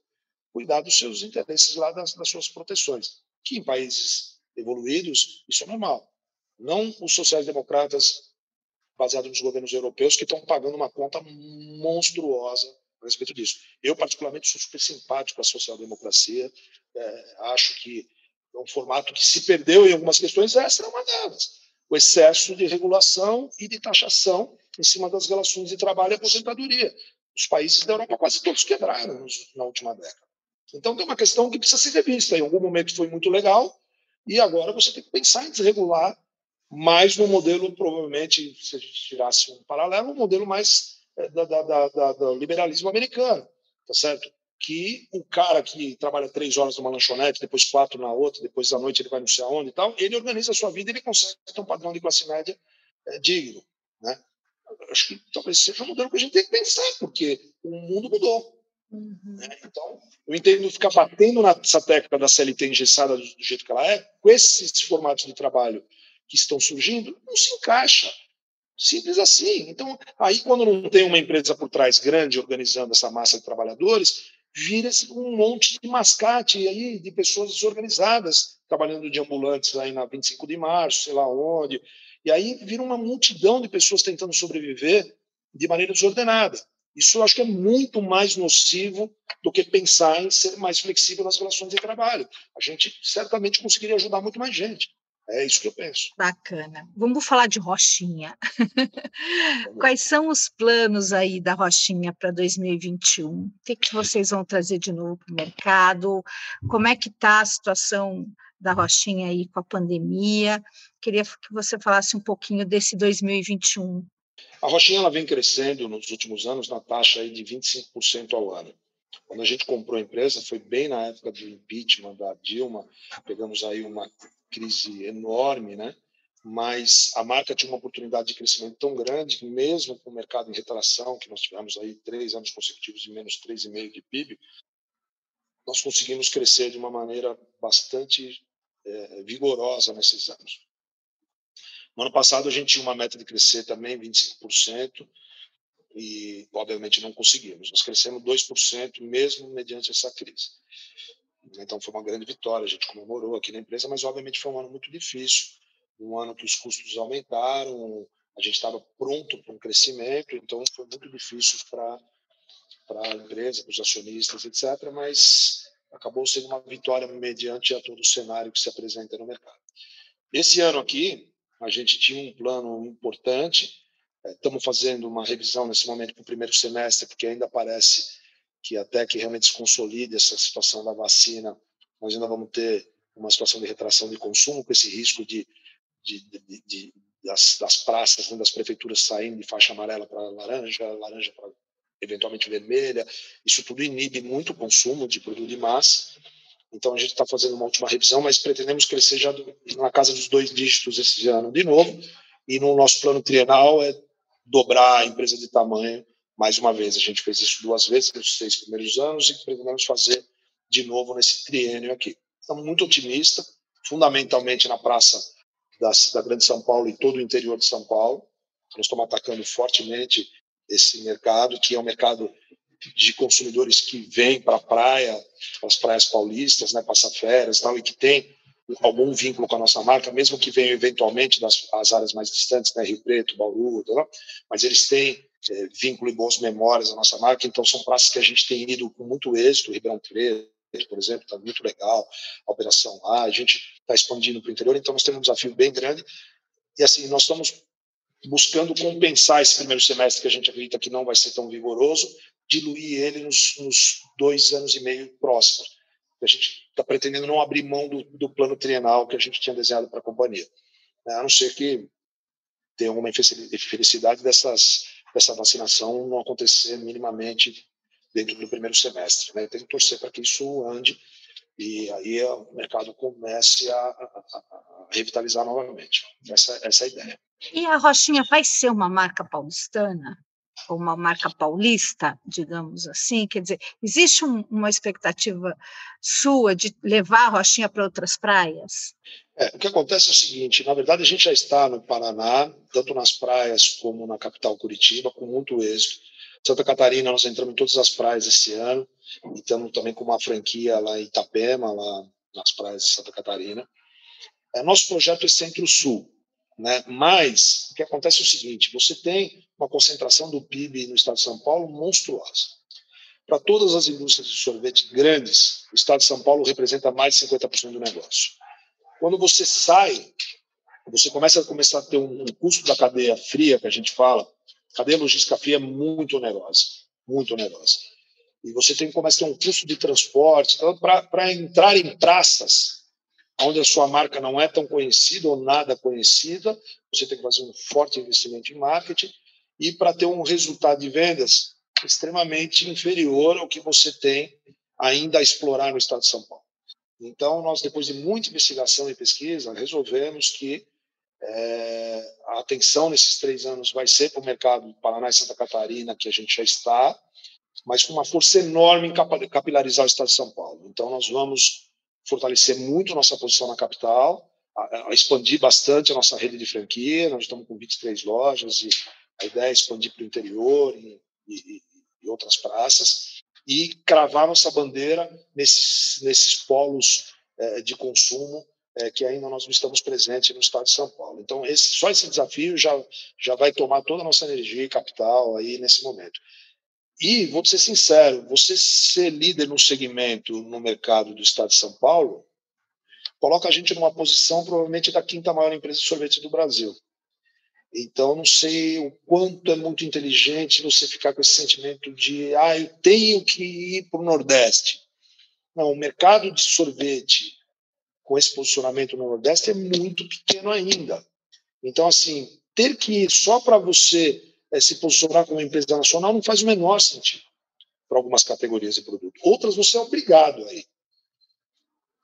cuidar dos seus interesses lá das, das suas proteções. Que em países evoluídos isso é normal. Não os sociais-democratas baseado nos governos europeus que estão pagando uma conta monstruosa a respeito disso. Eu, particularmente, sou super simpático à social-democracia, é, acho que é um formato que se perdeu em algumas questões, essa é uma delas. O excesso de regulação e de taxação em cima das relações de trabalho e aposentadoria. Os países da Europa quase todos quebraram na última década. Então, tem uma questão que precisa ser revista. Em algum momento foi muito legal, e agora você tem que pensar em desregular mas no modelo, provavelmente, se a gente tirasse um paralelo, um modelo mais é, da, da, da, do liberalismo americano, tá certo? Que o cara que trabalha três horas numa lanchonete, depois quatro na outra, depois à noite ele vai não sei aonde e tal, ele organiza a sua vida e ele consegue ter um padrão de classe média é, digno, né? acho que talvez seja um modelo que a gente tem que pensar, porque o mundo mudou. Uhum. Né? Então, eu entendo ficar batendo nessa tecla da CLT engessada do, do jeito que ela é, com esses formatos de trabalho que estão surgindo, não se encaixa. Simples assim. Então, aí quando não tem uma empresa por trás grande organizando essa massa de trabalhadores, vira um monte de mascate aí de pessoas desorganizadas trabalhando de ambulantes aí na 25 de março, sei lá onde. E aí vira uma multidão de pessoas tentando sobreviver de maneira desordenada. Isso eu acho que é muito mais nocivo do que pensar em ser mais flexível nas relações de trabalho. A gente certamente conseguiria ajudar muito mais gente. É isso que eu penso. Bacana. Vamos falar de Rochinha. Quais são os planos aí da Rochinha para 2021? O que, que vocês vão trazer de novo para o mercado? Como é que está a situação da Rochinha aí com a pandemia? Queria que você falasse um pouquinho desse 2021. A Rochinha ela vem crescendo nos últimos anos na taxa aí de 25% ao ano. Quando a gente comprou a empresa, foi bem na época do impeachment da Dilma, pegamos aí uma crise enorme, né? Mas a marca tinha uma oportunidade de crescimento tão grande que mesmo com o mercado em retração, que nós tivemos aí três anos consecutivos de menos 3,5 de PIB, nós conseguimos crescer de uma maneira bastante é, vigorosa nesses anos. No ano passado a gente tinha uma meta de crescer também 25% e obviamente não conseguimos. Nós crescemos 2% mesmo mediante essa crise. Então foi uma grande vitória, a gente comemorou aqui na empresa, mas obviamente foi um ano muito difícil, um ano que os custos aumentaram, a gente estava pronto para um crescimento, então foi muito difícil para a empresa, para os acionistas, etc. Mas acabou sendo uma vitória mediante a todo o cenário que se apresenta no mercado. Esse ano aqui a gente tinha um plano importante. Estamos fazendo uma revisão nesse momento para o primeiro semestre, porque ainda parece que até que realmente se consolide essa situação da vacina, nós ainda vamos ter uma situação de retração de consumo, com esse risco de, de, de, de das, das, praças, né, das prefeituras saindo de faixa amarela para laranja, laranja para eventualmente vermelha. Isso tudo inibe muito o consumo de produto de massa. Então a gente está fazendo uma última revisão, mas pretendemos crescer já do, na casa dos dois dígitos esse ano de novo. E no nosso plano trienal é dobrar a empresa de tamanho mais uma vez. A gente fez isso duas vezes nos seis primeiros anos e pretendemos fazer de novo nesse triênio aqui. Estamos muito otimistas, fundamentalmente na praça das, da Grande São Paulo e todo o interior de São Paulo. Nós estamos atacando fortemente esse mercado, que é um mercado de consumidores que vêm para a praia, para as praias paulistas, né, passar férias e tal, e que tem algum vínculo com a nossa marca, mesmo que venham eventualmente das as áreas mais distantes, né, Rio Preto, Bauru, mas eles têm é, vínculo e boas memórias à nossa marca, então são praças que a gente tem ido com muito êxito, Ribeirão Preto, por exemplo, está muito legal, a operação lá, a gente está expandindo para o interior, então nós temos um desafio bem grande, e assim, nós estamos buscando compensar esse primeiro semestre que a gente acredita que não vai ser tão vigoroso, diluir ele nos, nos dois anos e meio próximos. A gente está pretendendo não abrir mão do, do, plano trienal que a gente tinha desenhado para a companhia, né? a não ser que tenha alguma infelicidade dessas, dessa vacinação não acontecer minimamente dentro do primeiro semestre. Né? Tem que torcer para que isso ande e aí o mercado comece a, a, a revitalizar novamente. Essa, essa é a ideia. E a Rochinha vai ser uma marca paulistana? Uma marca paulista, digamos assim? Quer dizer, existe um, uma expectativa sua de levar a Rochinha para outras praias? É, o que acontece é o seguinte: na verdade, a gente já está no Paraná, tanto nas praias como na capital Curitiba, com muito êxito. Santa Catarina, nós entramos em todas as praias esse ano, e estamos também com uma franquia lá em Itapema, lá nas praias de Santa Catarina. É, nosso projeto é Centro-Sul, né? Mas o que acontece é o seguinte: você tem uma concentração do PIB no estado de São Paulo monstruosa. Para todas as indústrias de sorvete grandes, o estado de São Paulo representa mais de 50% do negócio. Quando você sai, você começa a começar a ter um, custo da cadeia fria, que a gente fala, cadeia logística fria é muito onerosa, muito onerosa. E você tem que começar a ter um custo de transporte. Então, para entrar em praças onde a sua marca não é tão conhecida ou nada conhecida, você tem que fazer um forte investimento em marketing e para ter um resultado de vendas extremamente inferior ao que você tem ainda a explorar no estado de São Paulo. Então, nós, depois de muita investigação e pesquisa, resolvemos que É, a atenção nesses três anos vai ser para o mercado do Paraná e Santa Catarina, que a gente já está, mas com uma força enorme em capilarizar o estado de São Paulo. Então, nós vamos fortalecer muito nossa posição na capital, a, a expandir bastante a nossa rede de franquia. Nós estamos com 23 lojas e a ideia é expandir para o interior e, e, e, outras praças e cravar nossa bandeira nesses, nesses polos é, de consumo é, que ainda nós não estamos presentes no estado de São Paulo. Então, esse, só esse desafio já, já vai tomar toda a nossa energia e capital aí nesse momento. E, vou ser sincero, você ser líder no segmento no mercado do estado de São Paulo coloca a gente numa posição provavelmente da quinta maior empresa de sorvete do Brasil. Então, não sei o quanto é muito inteligente você ficar com esse sentimento de, ah, eu tenho que ir para o Nordeste. Não, o mercado de sorvete com esse posicionamento no Nordeste é muito pequeno ainda. Então, assim, ter que ir só para você é, se posicionar como empresa nacional não faz o menor sentido para algumas categorias de produto. Outras você é obrigado a ir.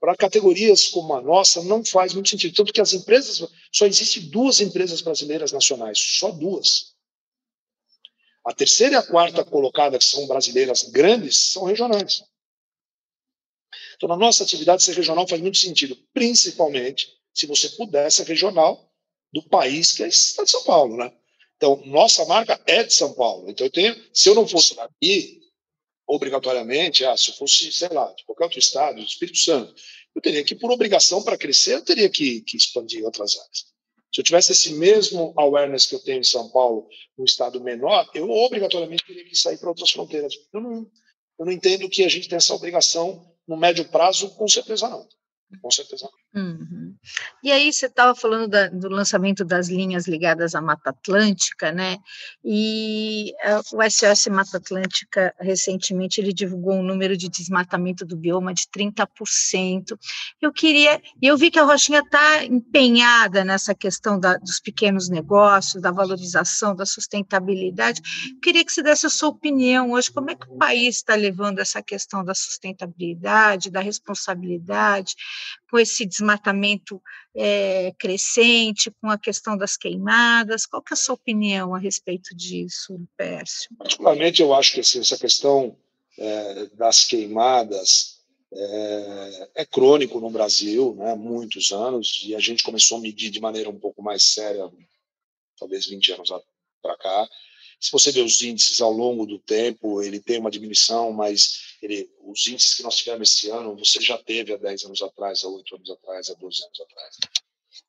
Para categorias como a nossa, não faz muito sentido. Tanto que as empresas, só existem duas empresas brasileiras nacionais, só duas. A terceira e a quarta colocada, que são brasileiras grandes, são regionais. Então, na nossa atividade, ser regional faz muito sentido, principalmente se você puder ser regional do país que é o estado de São Paulo, né? Então, nossa marca é de São Paulo. Então, eu tenho, se eu não fosse daqui, obrigatoriamente, ah, se eu fosse, sei lá, de qualquer outro estado, do Espírito Santo, eu teria que, por obrigação, para crescer, eu teria que, que expandir outras áreas. Se eu tivesse esse mesmo awareness que eu tenho em São Paulo, num estado menor, eu obrigatoriamente teria que sair para outras fronteiras. Eu não, eu não entendo que a gente tem essa obrigação no médio prazo, com certeza não. Com certeza não. Uhum. E aí você estava falando da, do lançamento das linhas ligadas à Mata Atlântica, né? E uh, o SOS Mata Atlântica recentemente ele divulgou um número de desmatamento do bioma de 30%. Eu queria, e eu vi que a Rochinha está empenhada nessa questão da, dos pequenos negócios, da valorização, da sustentabilidade. Eu queria que você desse a sua opinião hoje, como é que o país está levando essa questão da sustentabilidade, da responsabilidade, com esse desmatamento é, crescente, com a questão das queimadas? Qual que é a sua opinião a respeito disso, Pércio? Particularmente, eu acho que assim, essa questão é, das queimadas é, é, crônico no Brasil, né, muitos anos, e a gente começou a medir de maneira um pouco mais séria, talvez 20 anos para cá, se você vê os índices ao longo do tempo, ele tem uma diminuição, mas ele, os índices que nós tivemos esse ano, você já teve há 10 anos atrás, há 8 anos atrás, há 12 anos atrás.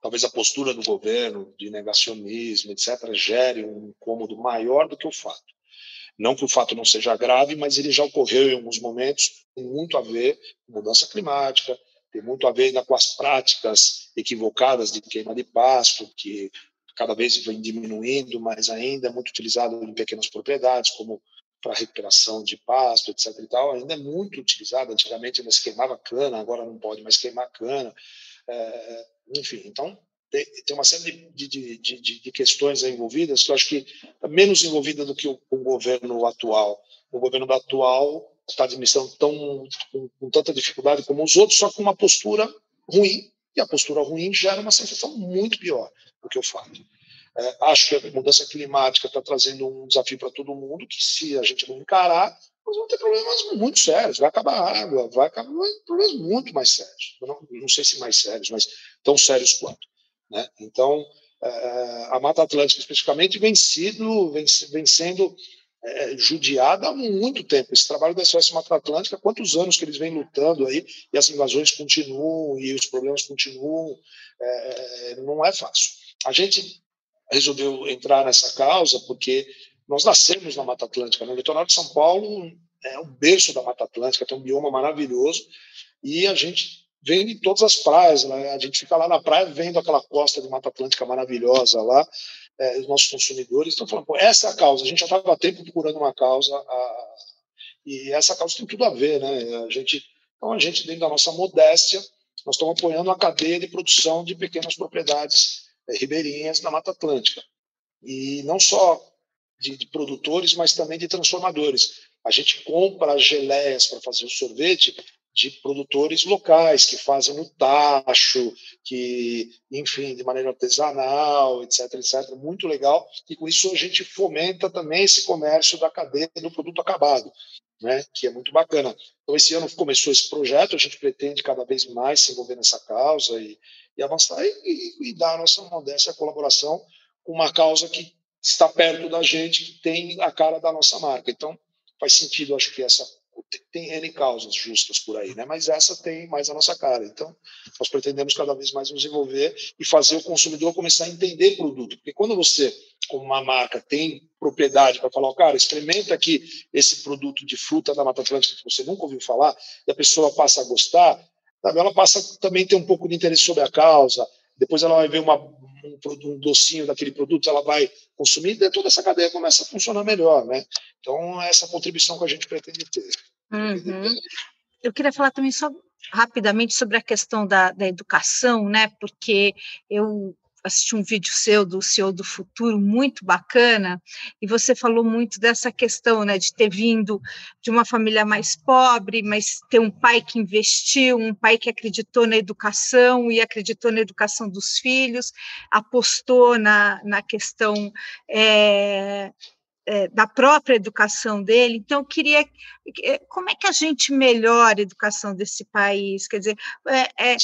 Talvez a postura do governo de negacionismo, etc., gere um incômodo maior do que o fato. Não que o fato não seja grave, mas ele já ocorreu em alguns momentos, tem muito a ver com mudança climática, tem muito a ver ainda com as práticas equivocadas de queima de pasto, que cada vez vem diminuindo, mas ainda é muito utilizado em pequenas propriedades, como para recuperação de pasto, etc. E tal, ainda é muito utilizado. Antigamente ainda se queimava cana, agora não pode mais queimar cana. É, enfim, então tem, uma série de, de, de, de, questões envolvidas que eu acho que é menos envolvida do que o, o governo atual. O governo atual está administrando tão, com, com tanta dificuldade como os outros, só com uma postura ruim, e a postura ruim gera uma sensação muito pior do que o fato. É, acho que a mudança climática está trazendo um desafio para todo mundo, que se a gente não encarar, nós vamos ter problemas muito sérios. Vai acabar a água, vai acabar problemas muito mais sérios. Não, não sei se mais sérios, mas tão sérios quanto. Né? Então, é, a Mata Atlântica, especificamente, vem, sido, vem, vem sendo é, judiada há muito tempo. Esse trabalho da SOS Mata Atlântica, quantos anos que eles vêm lutando aí, e as invasões continuam, e os problemas continuam, é, não é fácil. A gente resolveu entrar nessa causa porque nós nascemos na Mata Atlântica. No né? litoral de São Paulo é um berço da Mata Atlântica, tem um bioma maravilhoso e a gente vem de todas as praias. Né? A gente fica lá na praia vendo aquela costa de Mata Atlântica maravilhosa lá. É, os nossos consumidores estão falando, essa é a causa. A gente já estava há tempo procurando uma causa a, e essa causa tem tudo a ver, né? A gente, então a gente dentro da nossa modéstia, nós estamos apoiando a cadeia de produção de pequenas propriedades é, ribeirinhas na Mata Atlântica. E não só de, de, produtores, mas também de transformadores. A gente compra as geleias para fazer o sorvete de produtores locais que fazem no tacho, que, enfim, de maneira artesanal, etc, etc. Muito legal. E com isso a gente fomenta também esse comércio da cadeia do produto acabado, né? Que é muito bacana. Então esse ano começou esse projeto, a gente pretende cada vez mais se envolver nessa causa e, e avançar e, e, e dar a nossa modéstia colaboração com uma causa que está perto da gente, que tem a cara da nossa marca. Então faz sentido, acho que essa tem N causas justas por aí, né? mas essa tem mais a nossa cara. Então, nós pretendemos cada vez mais nos envolver e fazer o consumidor começar a entender produto. Porque quando você, como uma marca, tem propriedade para falar, cara, experimenta aqui esse produto de fruta da Mata Atlântica que você nunca ouviu falar, e a pessoa passa a gostar, sabe? ela passa também a ter um pouco de interesse sobre a causa, depois ela vai ver uma, um, um, docinho daquele produto, ela vai consumir, toda essa cadeia começa a funcionar melhor, né? Então, essa contribuição que a gente pretende ter. Uhum. Eu queria falar também só rapidamente sobre a questão da, da educação, né? Porque eu assisti um vídeo seu do CEO do Futuro muito bacana. E você falou muito dessa questão, né, de ter vindo de uma família mais pobre, mas ter um pai que investiu, um pai que acreditou na educação e acreditou na educação dos filhos, apostou na, na questão é, é, da própria educação dele. Então, eu queria. É, como é que a gente melhora a educação desse país? Quer dizer, é, é,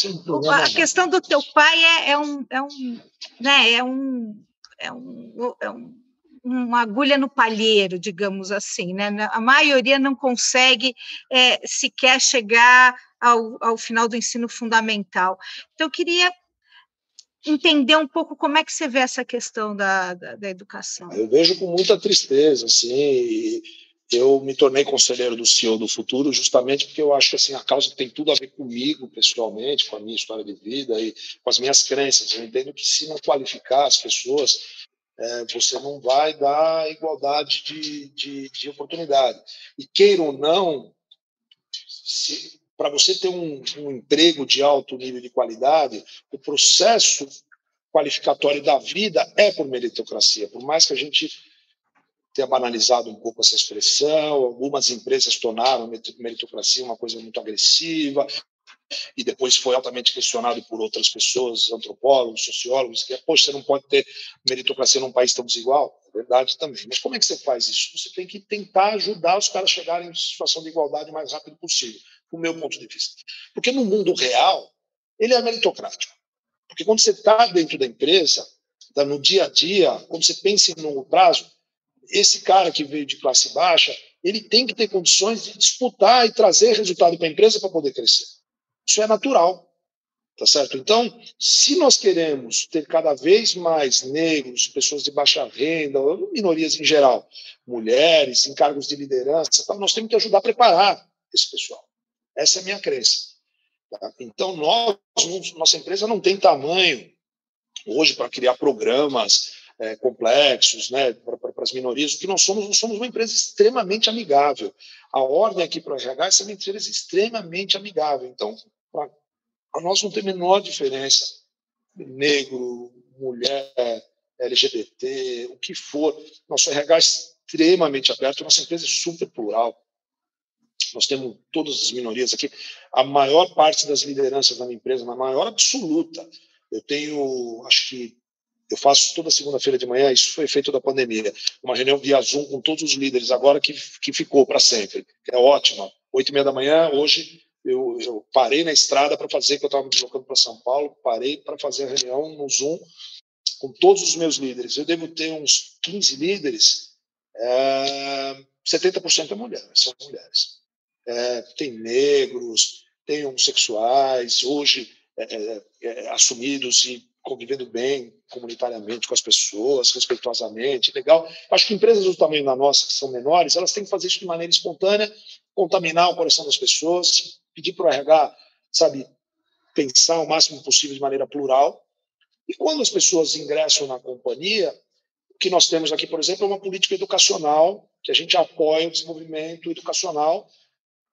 a questão do teu pai é, é, um, é, um, né, é, um, é, um, é um, uma agulha no palheiro, digamos assim. Né? A maioria não consegue é, sequer chegar ao, ao final do ensino fundamental. Então, eu queria entender um pouco como é que você vê essa questão da, da, da educação. Eu vejo com muita tristeza, assim, eu me tornei conselheiro do CEO do Futuro justamente porque eu acho que assim a causa tem tudo a ver comigo pessoalmente, com a minha história de vida e com as minhas crenças. Eu entendo que se não qualificar as pessoas, é, você não vai dar igualdade de, de, de oportunidade. E queira ou não, se, para você ter um, um, emprego de alto nível de qualidade, o processo qualificatório da vida é por meritocracia. Por mais que a gente tenha banalizado um pouco essa expressão, algumas empresas tornaram a meritocracia uma coisa muito agressiva, e depois foi altamente questionado por outras pessoas, antropólogos, sociólogos, que, poxa, você não pode ter meritocracia num país tão desigual. É verdade também. Mas como é que você faz isso? Você tem que tentar ajudar os caras a chegarem em situação de igualdade o mais rápido possível do meu ponto de vista. Porque no mundo real, ele é meritocrático. Porque quando você está dentro da empresa, tá no dia a dia, quando você pensa em longo prazo, esse cara que veio de classe baixa, ele tem que ter condições de disputar e trazer resultado para a empresa para poder crescer. Isso é natural. Tá certo? Então, se nós queremos ter cada vez mais negros, pessoas de baixa renda, minorias em geral, mulheres, em cargos de liderança, nós temos que ajudar a preparar esse pessoal. Essa é a minha crença. Tá? Então, nós, nossa empresa não tem tamanho hoje para criar programas é, complexos né, para as minorias. O que nós somos, nós somos uma empresa extremamente amigável. A ordem aqui para o RH é uma empresa extremamente amigável. Então, para nós não tem a menor diferença negro, mulher, LGBT, o que for. Nosso RH é extremamente aberto, nossa empresa é super plural. Nós temos todas as minorias aqui. A maior parte das lideranças da minha empresa, na maior absoluta, eu tenho, acho que eu faço toda segunda-feira de manhã, isso foi feito da pandemia, uma reunião via Zoom com todos os líderes, agora que, que ficou para sempre, é ótima. Oito e meia da manhã, hoje eu, eu parei na estrada para fazer, que eu estava me deslocando para São Paulo, parei para fazer a reunião no Zoom com todos os meus líderes. Eu devo ter uns 15 líderes, é, 70% é mulher, são mulheres é, tem negros, tem homossexuais, hoje é, é, é, assumidos e convivendo bem comunitariamente com as pessoas, respeitosamente, legal. Acho que empresas do tamanho da nossa, que são menores, elas têm que fazer isso de maneira espontânea, contaminar o coração das pessoas, pedir para o RH, sabe, pensar o máximo possível de maneira plural. E quando as pessoas ingressam na companhia, o que nós temos aqui, por exemplo, é uma política educacional, que a gente apoia o desenvolvimento educacional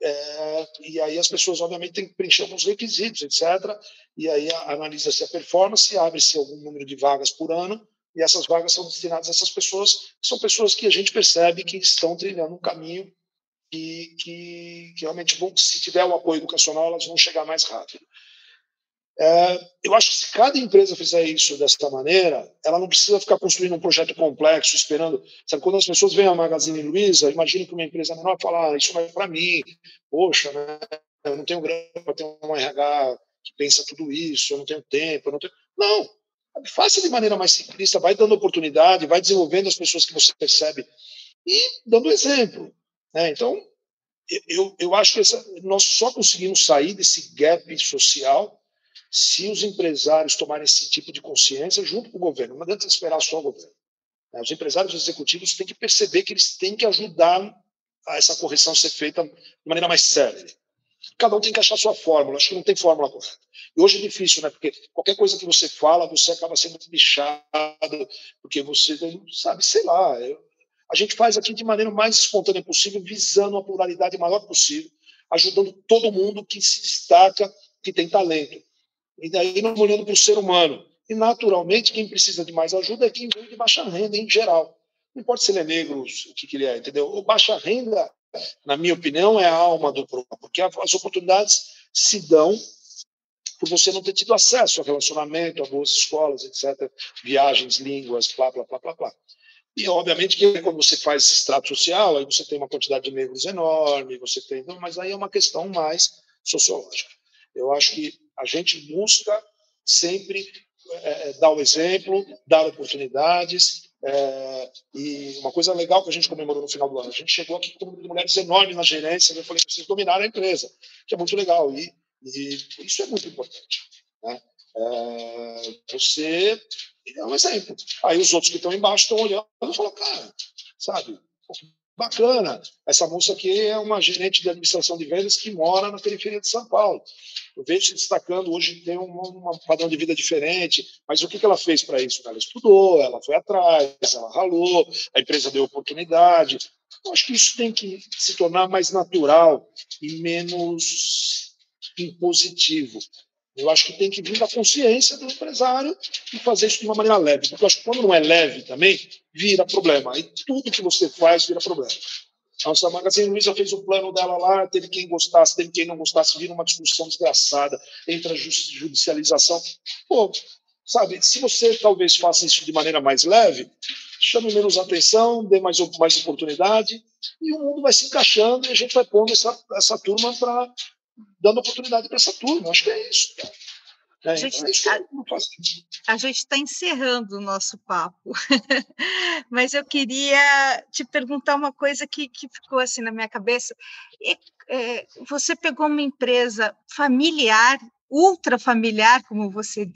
é, e aí as pessoas, obviamente, têm que preencher alguns requisitos, etc. E aí analisa-se a performance, abre-se algum número de vagas por ano, e essas vagas são destinadas a essas pessoas, que são pessoas que a gente percebe que estão trilhando um caminho que, que, que realmente vão, se tiver o apoio educacional, elas vão chegar mais rápido. É, eu acho que se cada empresa fizer isso dessa maneira, ela não precisa ficar construindo um projeto complexo, esperando. Sabe, quando as pessoas veem a Magazine Luiza, imagina que uma empresa menor fala: ah, Isso não é para mim, poxa, né? eu não tenho grana para ter um RH que pensa tudo isso, eu não tenho tempo, eu não tenho. Não, faça de maneira mais simplista, vai dando oportunidade, vai desenvolvendo as pessoas que você percebe e dando exemplo. Né? Então, eu, eu acho que essa, nós só conseguimos sair desse gap social se os empresários tomarem esse tipo de consciência junto com o governo. Não adianta esperar só o governo. Né? Os empresários executivos têm que perceber que eles têm que ajudar a essa correção ser feita de maneira mais séria. Cada um tem que achar sua fórmula. Acho que não tem fórmula correta. E hoje é difícil, né? Porque qualquer coisa que você fala, você acaba sendo bichado, porque você, sabe, sei lá. Eu, a gente faz aqui de maneira mais espontânea possível, visando a pluralidade maior possível, ajudando todo mundo que se destaca, que tem talento. E daí não olhando para o ser humano. E, naturalmente, quem precisa de mais ajuda é quem veio de baixa renda em geral. Não importa se ele é negro, o que, que ele é, entendeu? O baixa renda, na minha opinião, é a alma do problema, porque as oportunidades se dão por você não ter tido acesso a relacionamento, a boas escolas, etc., viagens, línguas, blá, blá, blá, blá, blá. E, obviamente, que quando você faz esse extrato social, aí você tem uma quantidade de negros enorme, você tem... Mas aí é uma questão mais sociológica. Eu acho que a gente busca sempre é, é, dar o exemplo, dar oportunidades. É, e uma coisa legal que a gente comemorou no final do ano, a gente chegou aqui com um de mulheres enorme na gerência, eu falei, vocês dominaram a empresa, que é muito legal. E, e isso é muito importante. Né? É, você é um exemplo. Aí os outros que estão embaixo estão olhando e falam, cara, sabe, bacana. Essa moça aqui é uma gerente de administração de vendas que mora na periferia de São Paulo. Eu vejo se destacando, hoje tem um, um padrão de vida diferente, mas o que, que ela fez para isso? Ela estudou, ela foi atrás, ela ralou, a empresa deu oportunidade. Eu acho que isso tem que se tornar mais natural e menos impositivo. Eu acho que tem que vir da consciência do empresário e fazer isso de uma maneira leve. Porque eu acho que quando não é leve também, vira problema. E tudo que você faz vira problema. Nossa, a Magazine Luiza fez o plano dela lá, teve quem gostasse, teve quem não gostasse, vira uma discussão desgraçada, entra a judicialização. Pô, sabe, se você talvez faça isso de maneira mais leve, chame menos atenção, dê mais, mais oportunidade, e o mundo vai se encaixando e a gente vai pondo essa, essa turma para dando oportunidade para essa turma. Acho que é isso. É, a gente então, está encerrando o nosso papo, mas eu queria te perguntar uma coisa que, que ficou assim na minha cabeça. E, é, você pegou uma empresa familiar, ultra familiar, como você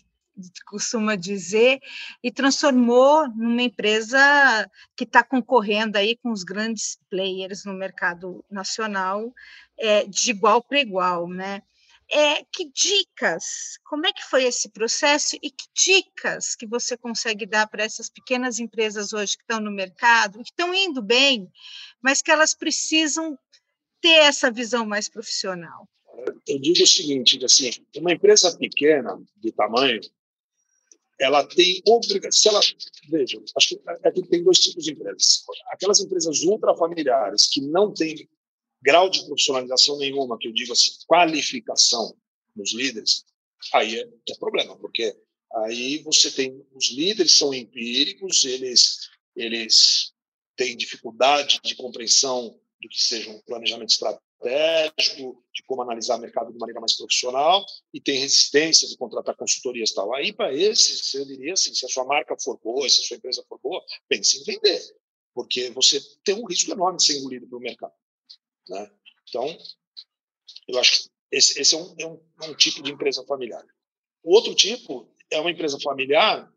costuma dizer, e transformou numa empresa que está concorrendo aí com os grandes players no mercado nacional é, de igual para igual, né? É, que dicas, como é que foi esse processo e que dicas que você consegue dar para essas pequenas empresas hoje que estão no mercado, que estão indo bem, mas que elas precisam ter essa visão mais profissional? Eu digo o seguinte, assim, uma empresa pequena de tamanho, ela tem obrigação, ela, veja, acho que aqui tem dois tipos de empresas. Aquelas empresas ultrafamiliares que não têm grau de profissionalização nenhuma, que eu digo assim, qualificação nos líderes, aí é, é problema, porque aí você tem os líderes são empíricos, eles eles têm dificuldade de compreensão do que seja um planejamento estratégico, de como analisar o mercado de maneira mais profissional e tem resistência de contratar consultorias tal. Aí, para esses, eu diria assim, se a sua marca for boa, se a sua empresa for boa, pense em vender, porque você tem um risco enorme de ser engolido pelo mercado. Né? Então, eu acho que esse, esse é, um, é, um, é um tipo de empresa familiar. O outro tipo é uma empresa familiar,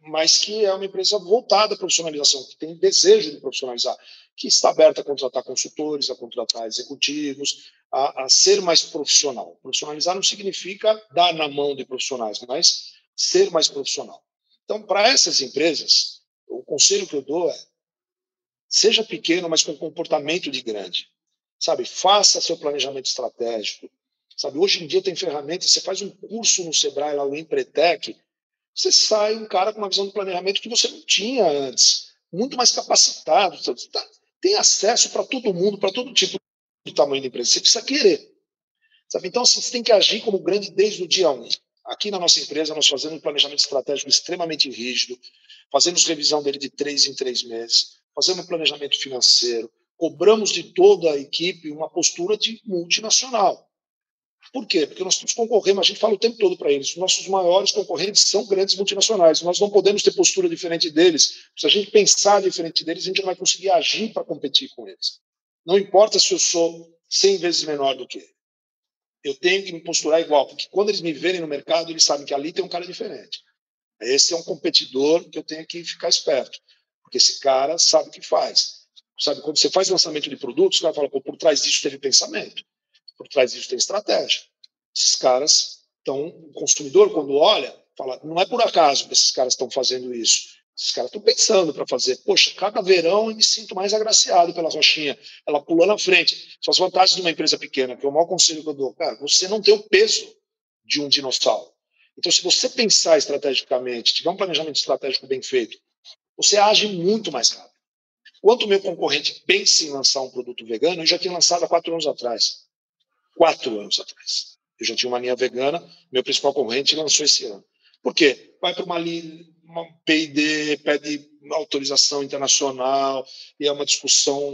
mas que é uma empresa voltada à profissionalização, que tem desejo de profissionalizar, que está aberta a contratar consultores, a contratar executivos, a, a, ser mais profissional. Profissionalizar não significa dar na mão de profissionais, mas ser mais profissional. Então, para essas empresas, o conselho que eu dou é Seja pequeno, mas com comportamento de grande. Sabe? Faça seu planejamento estratégico. Sabe? Hoje em dia tem ferramentas, você faz um curso no Sebrae, lá no Empretec, você sai um cara com uma visão de planejamento que você não tinha antes, muito mais capacitado. Tá, tem acesso para todo mundo, para todo tipo de tamanho de empresa. Você precisa querer. Sabe? Então, assim, você tem que agir como grande desde o dia 1. Aqui na nossa empresa, nós fazemos um planejamento estratégico extremamente rígido, fazemos revisão dele de três em três meses, fazemos um planejamento financeiro, cobramos de toda a equipe uma postura de multinacional. Por quê? Porque nós estamos concorrendo, a gente fala o tempo todo para eles, os nossos maiores concorrentes são grandes multinacionais, nós não podemos ter postura diferente deles. Se a gente pensar diferente deles, a gente não vai conseguir agir para competir com eles. Não importa se eu sou 100 vezes menor do que ele. Eu tenho que me posturar igual, porque quando eles me verem no mercado, eles sabem que ali tem um cara diferente. Esse é um competidor que eu tenho que ficar esperto, porque esse cara sabe o que faz. Sabe, quando você faz lançamento de produtos, o cara fala, por trás disso teve pensamento por trás disso tem estratégia. Esses caras estão, o consumidor, quando olha, fala, não é por acaso que esses caras estão fazendo isso. Esses caras estão pensando para fazer. Poxa, cada verão eu me sinto mais agraciado pela Rochinha. Ela pula na frente. São as vantagens de uma empresa pequena, que é o maior conselho que eu dou. Cara, você não tem o peso de um dinossauro. Então, se você pensar estrategicamente, tiver um planejamento estratégico bem feito, você age muito mais rápido. Quanto o meu concorrente pensa em lançar um produto vegano, eu já tinha lançado há quatro anos atrás quatro anos atrás. Eu já tinha uma linha vegana, meu principal concorrente lançou esse ano. Por quê? Vai para uma, uma PID, pede autorização internacional, e é uma discussão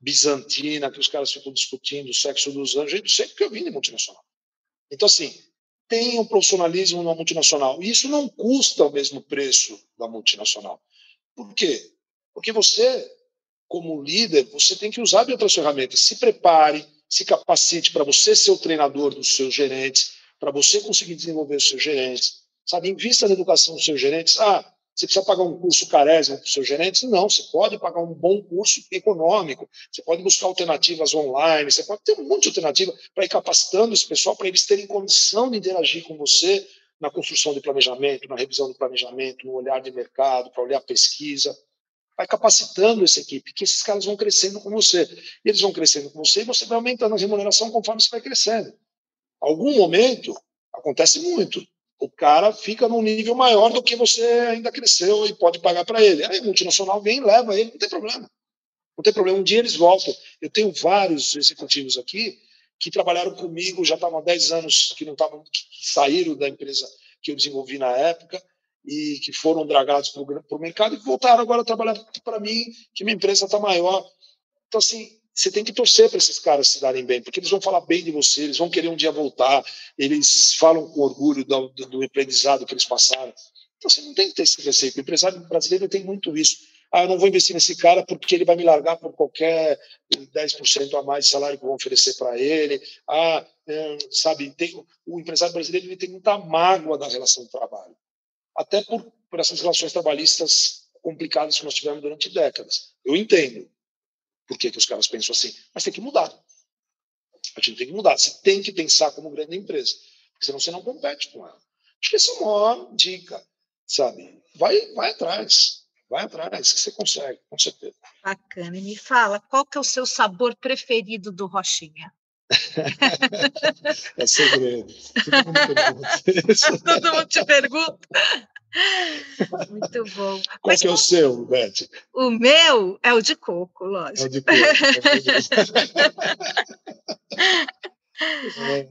bizantina, que os caras ficam discutindo o sexo dos anjos, gente, sempre que eu vim de multinacional. Então, assim, tem um profissionalismo na multinacional. E isso não custa o mesmo preço da multinacional. Por quê? Porque você, como líder, você tem que usar de outras ferramentas. Se prepare, se capacite para você ser o treinador dos seus gerentes, para você conseguir desenvolver os seus gerentes. Sabe, invista na educação dos seus gerentes. Ah, você precisa pagar um curso carésimo para os seus gerentes? Não, você pode pagar um bom curso econômico, você pode buscar alternativas online, você pode ter um monte de alternativa para ir capacitando esse pessoal, para eles terem condição de interagir com você na construção de planejamento, na revisão do planejamento, no olhar de mercado, para olhar pesquisa vai capacitando essa equipe, que esses caras vão crescendo com você. Eles vão crescendo com você e você vai aumentando a remuneração conforme você vai crescendo. Algum momento, acontece muito, o cara fica num nível maior do que você ainda cresceu e pode pagar para ele. Aí a multinacional vem leva ele, não tem problema. Não tem problema, um dia eles voltam. Eu tenho vários executivos aqui que trabalharam comigo, já estavam há 10 anos que não estavam, que saíram da empresa que eu desenvolvi na época, e que foram dragados para o mercado e voltaram agora a trabalhar para mim, que minha empresa está maior. Então, assim, você tem que torcer para esses caras se darem bem, porque eles vão falar bem de você, eles vão querer um dia voltar, eles falam com orgulho do, do, do aprendizado que eles passaram. Então, você não tem que ter esse receio. O empresário brasileiro tem muito isso. Ah, eu não vou investir nesse cara porque ele vai me largar por qualquer 10% a mais de salário que vão oferecer para ele. Ah, é, sabe, tem, o empresário brasileiro ele tem muita mágoa da relação de trabalho até por, por essas relações trabalhistas complicadas que nós tivemos durante décadas. Eu entendo por que, que os caras pensam assim, mas tem que mudar. A gente tem que mudar. Você tem que pensar como grande empresa, porque senão você não compete com ela. Acho que essa é a maior dica, sabe? Vai, vai atrás, vai atrás, que você consegue, com certeza. Bacana. E me fala, qual que é o seu sabor preferido do Rochinha? é segredo. Todo mundo pergunta Todo mundo te pergunta. Muito bom. Qual Mas, que é o seu, Beth? O meu é o de coco, lógico. É o de coco.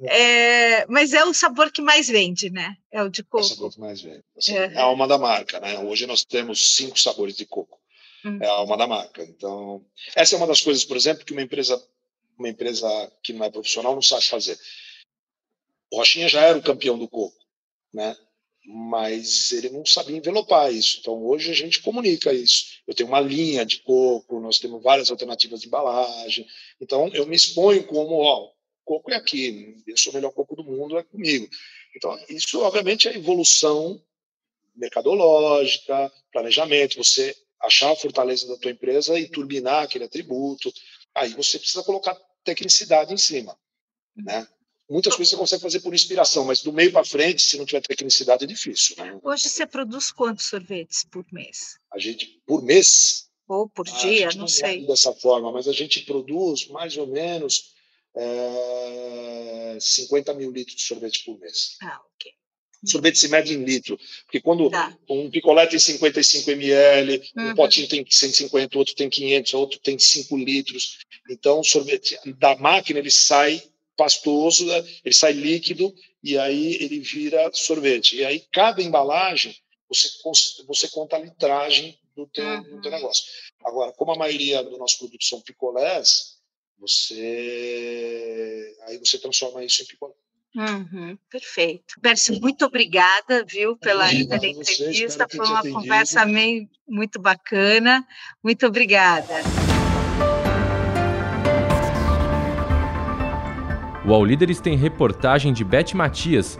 É, mas é o sabor que mais vende, né? É o de coco. É o sabor que mais vende. Assim, é. é a alma da marca, né? Hoje nós temos cinco sabores de coco. Hum. É a alma da marca. Então, essa é uma das coisas, por exemplo, que uma empresa uma empresa que não é profissional não sabe fazer. O Rochinha já era o campeão do coco, né? mas ele não sabia envelopar isso. Então, hoje a gente comunica isso. Eu tenho uma linha de coco, nós temos várias alternativas de embalagem. Então, eu me exponho como, ó, coco é aqui, eu sou o melhor coco do mundo, é comigo. Então, isso, obviamente, é evolução mercadológica, planejamento, você achar a fortaleza da tua empresa e turbinar aquele atributo. Aí você precisa colocar tecnicidade em cima, né? Muitas coisas você consegue fazer por inspiração, mas do meio para frente, se não tiver tecnicidade, é difícil. Né? Hoje você produz quantos sorvetes por mês? A gente, por mês? Ou por dia, não, não sei. Dessa forma, mas a gente produz mais ou menos é, 50 mil litros de sorvete por mês. Ah, ok. Sorvete se mede em litro. Porque quando tá. um picolé tem 55 ml, uhum. um potinho tem 150, outro tem 500, outro tem 5 litros. Então, o sorvete da máquina ele sai pastoso, né? ele sai líquido e aí ele vira sorvete. E aí cada embalagem você você conta a litragem do teu, uhum. do teu negócio. Agora, como a maioria do nosso produto são picolés, você aí você transforma isso em picolé. Uhum, perfeito. Pércio, muito obrigada, viu, pela, pela entrevista. Foi uma conversa meio, muito bacana. Muito obrigada. O All Líderes tem reportagem de Beth Matias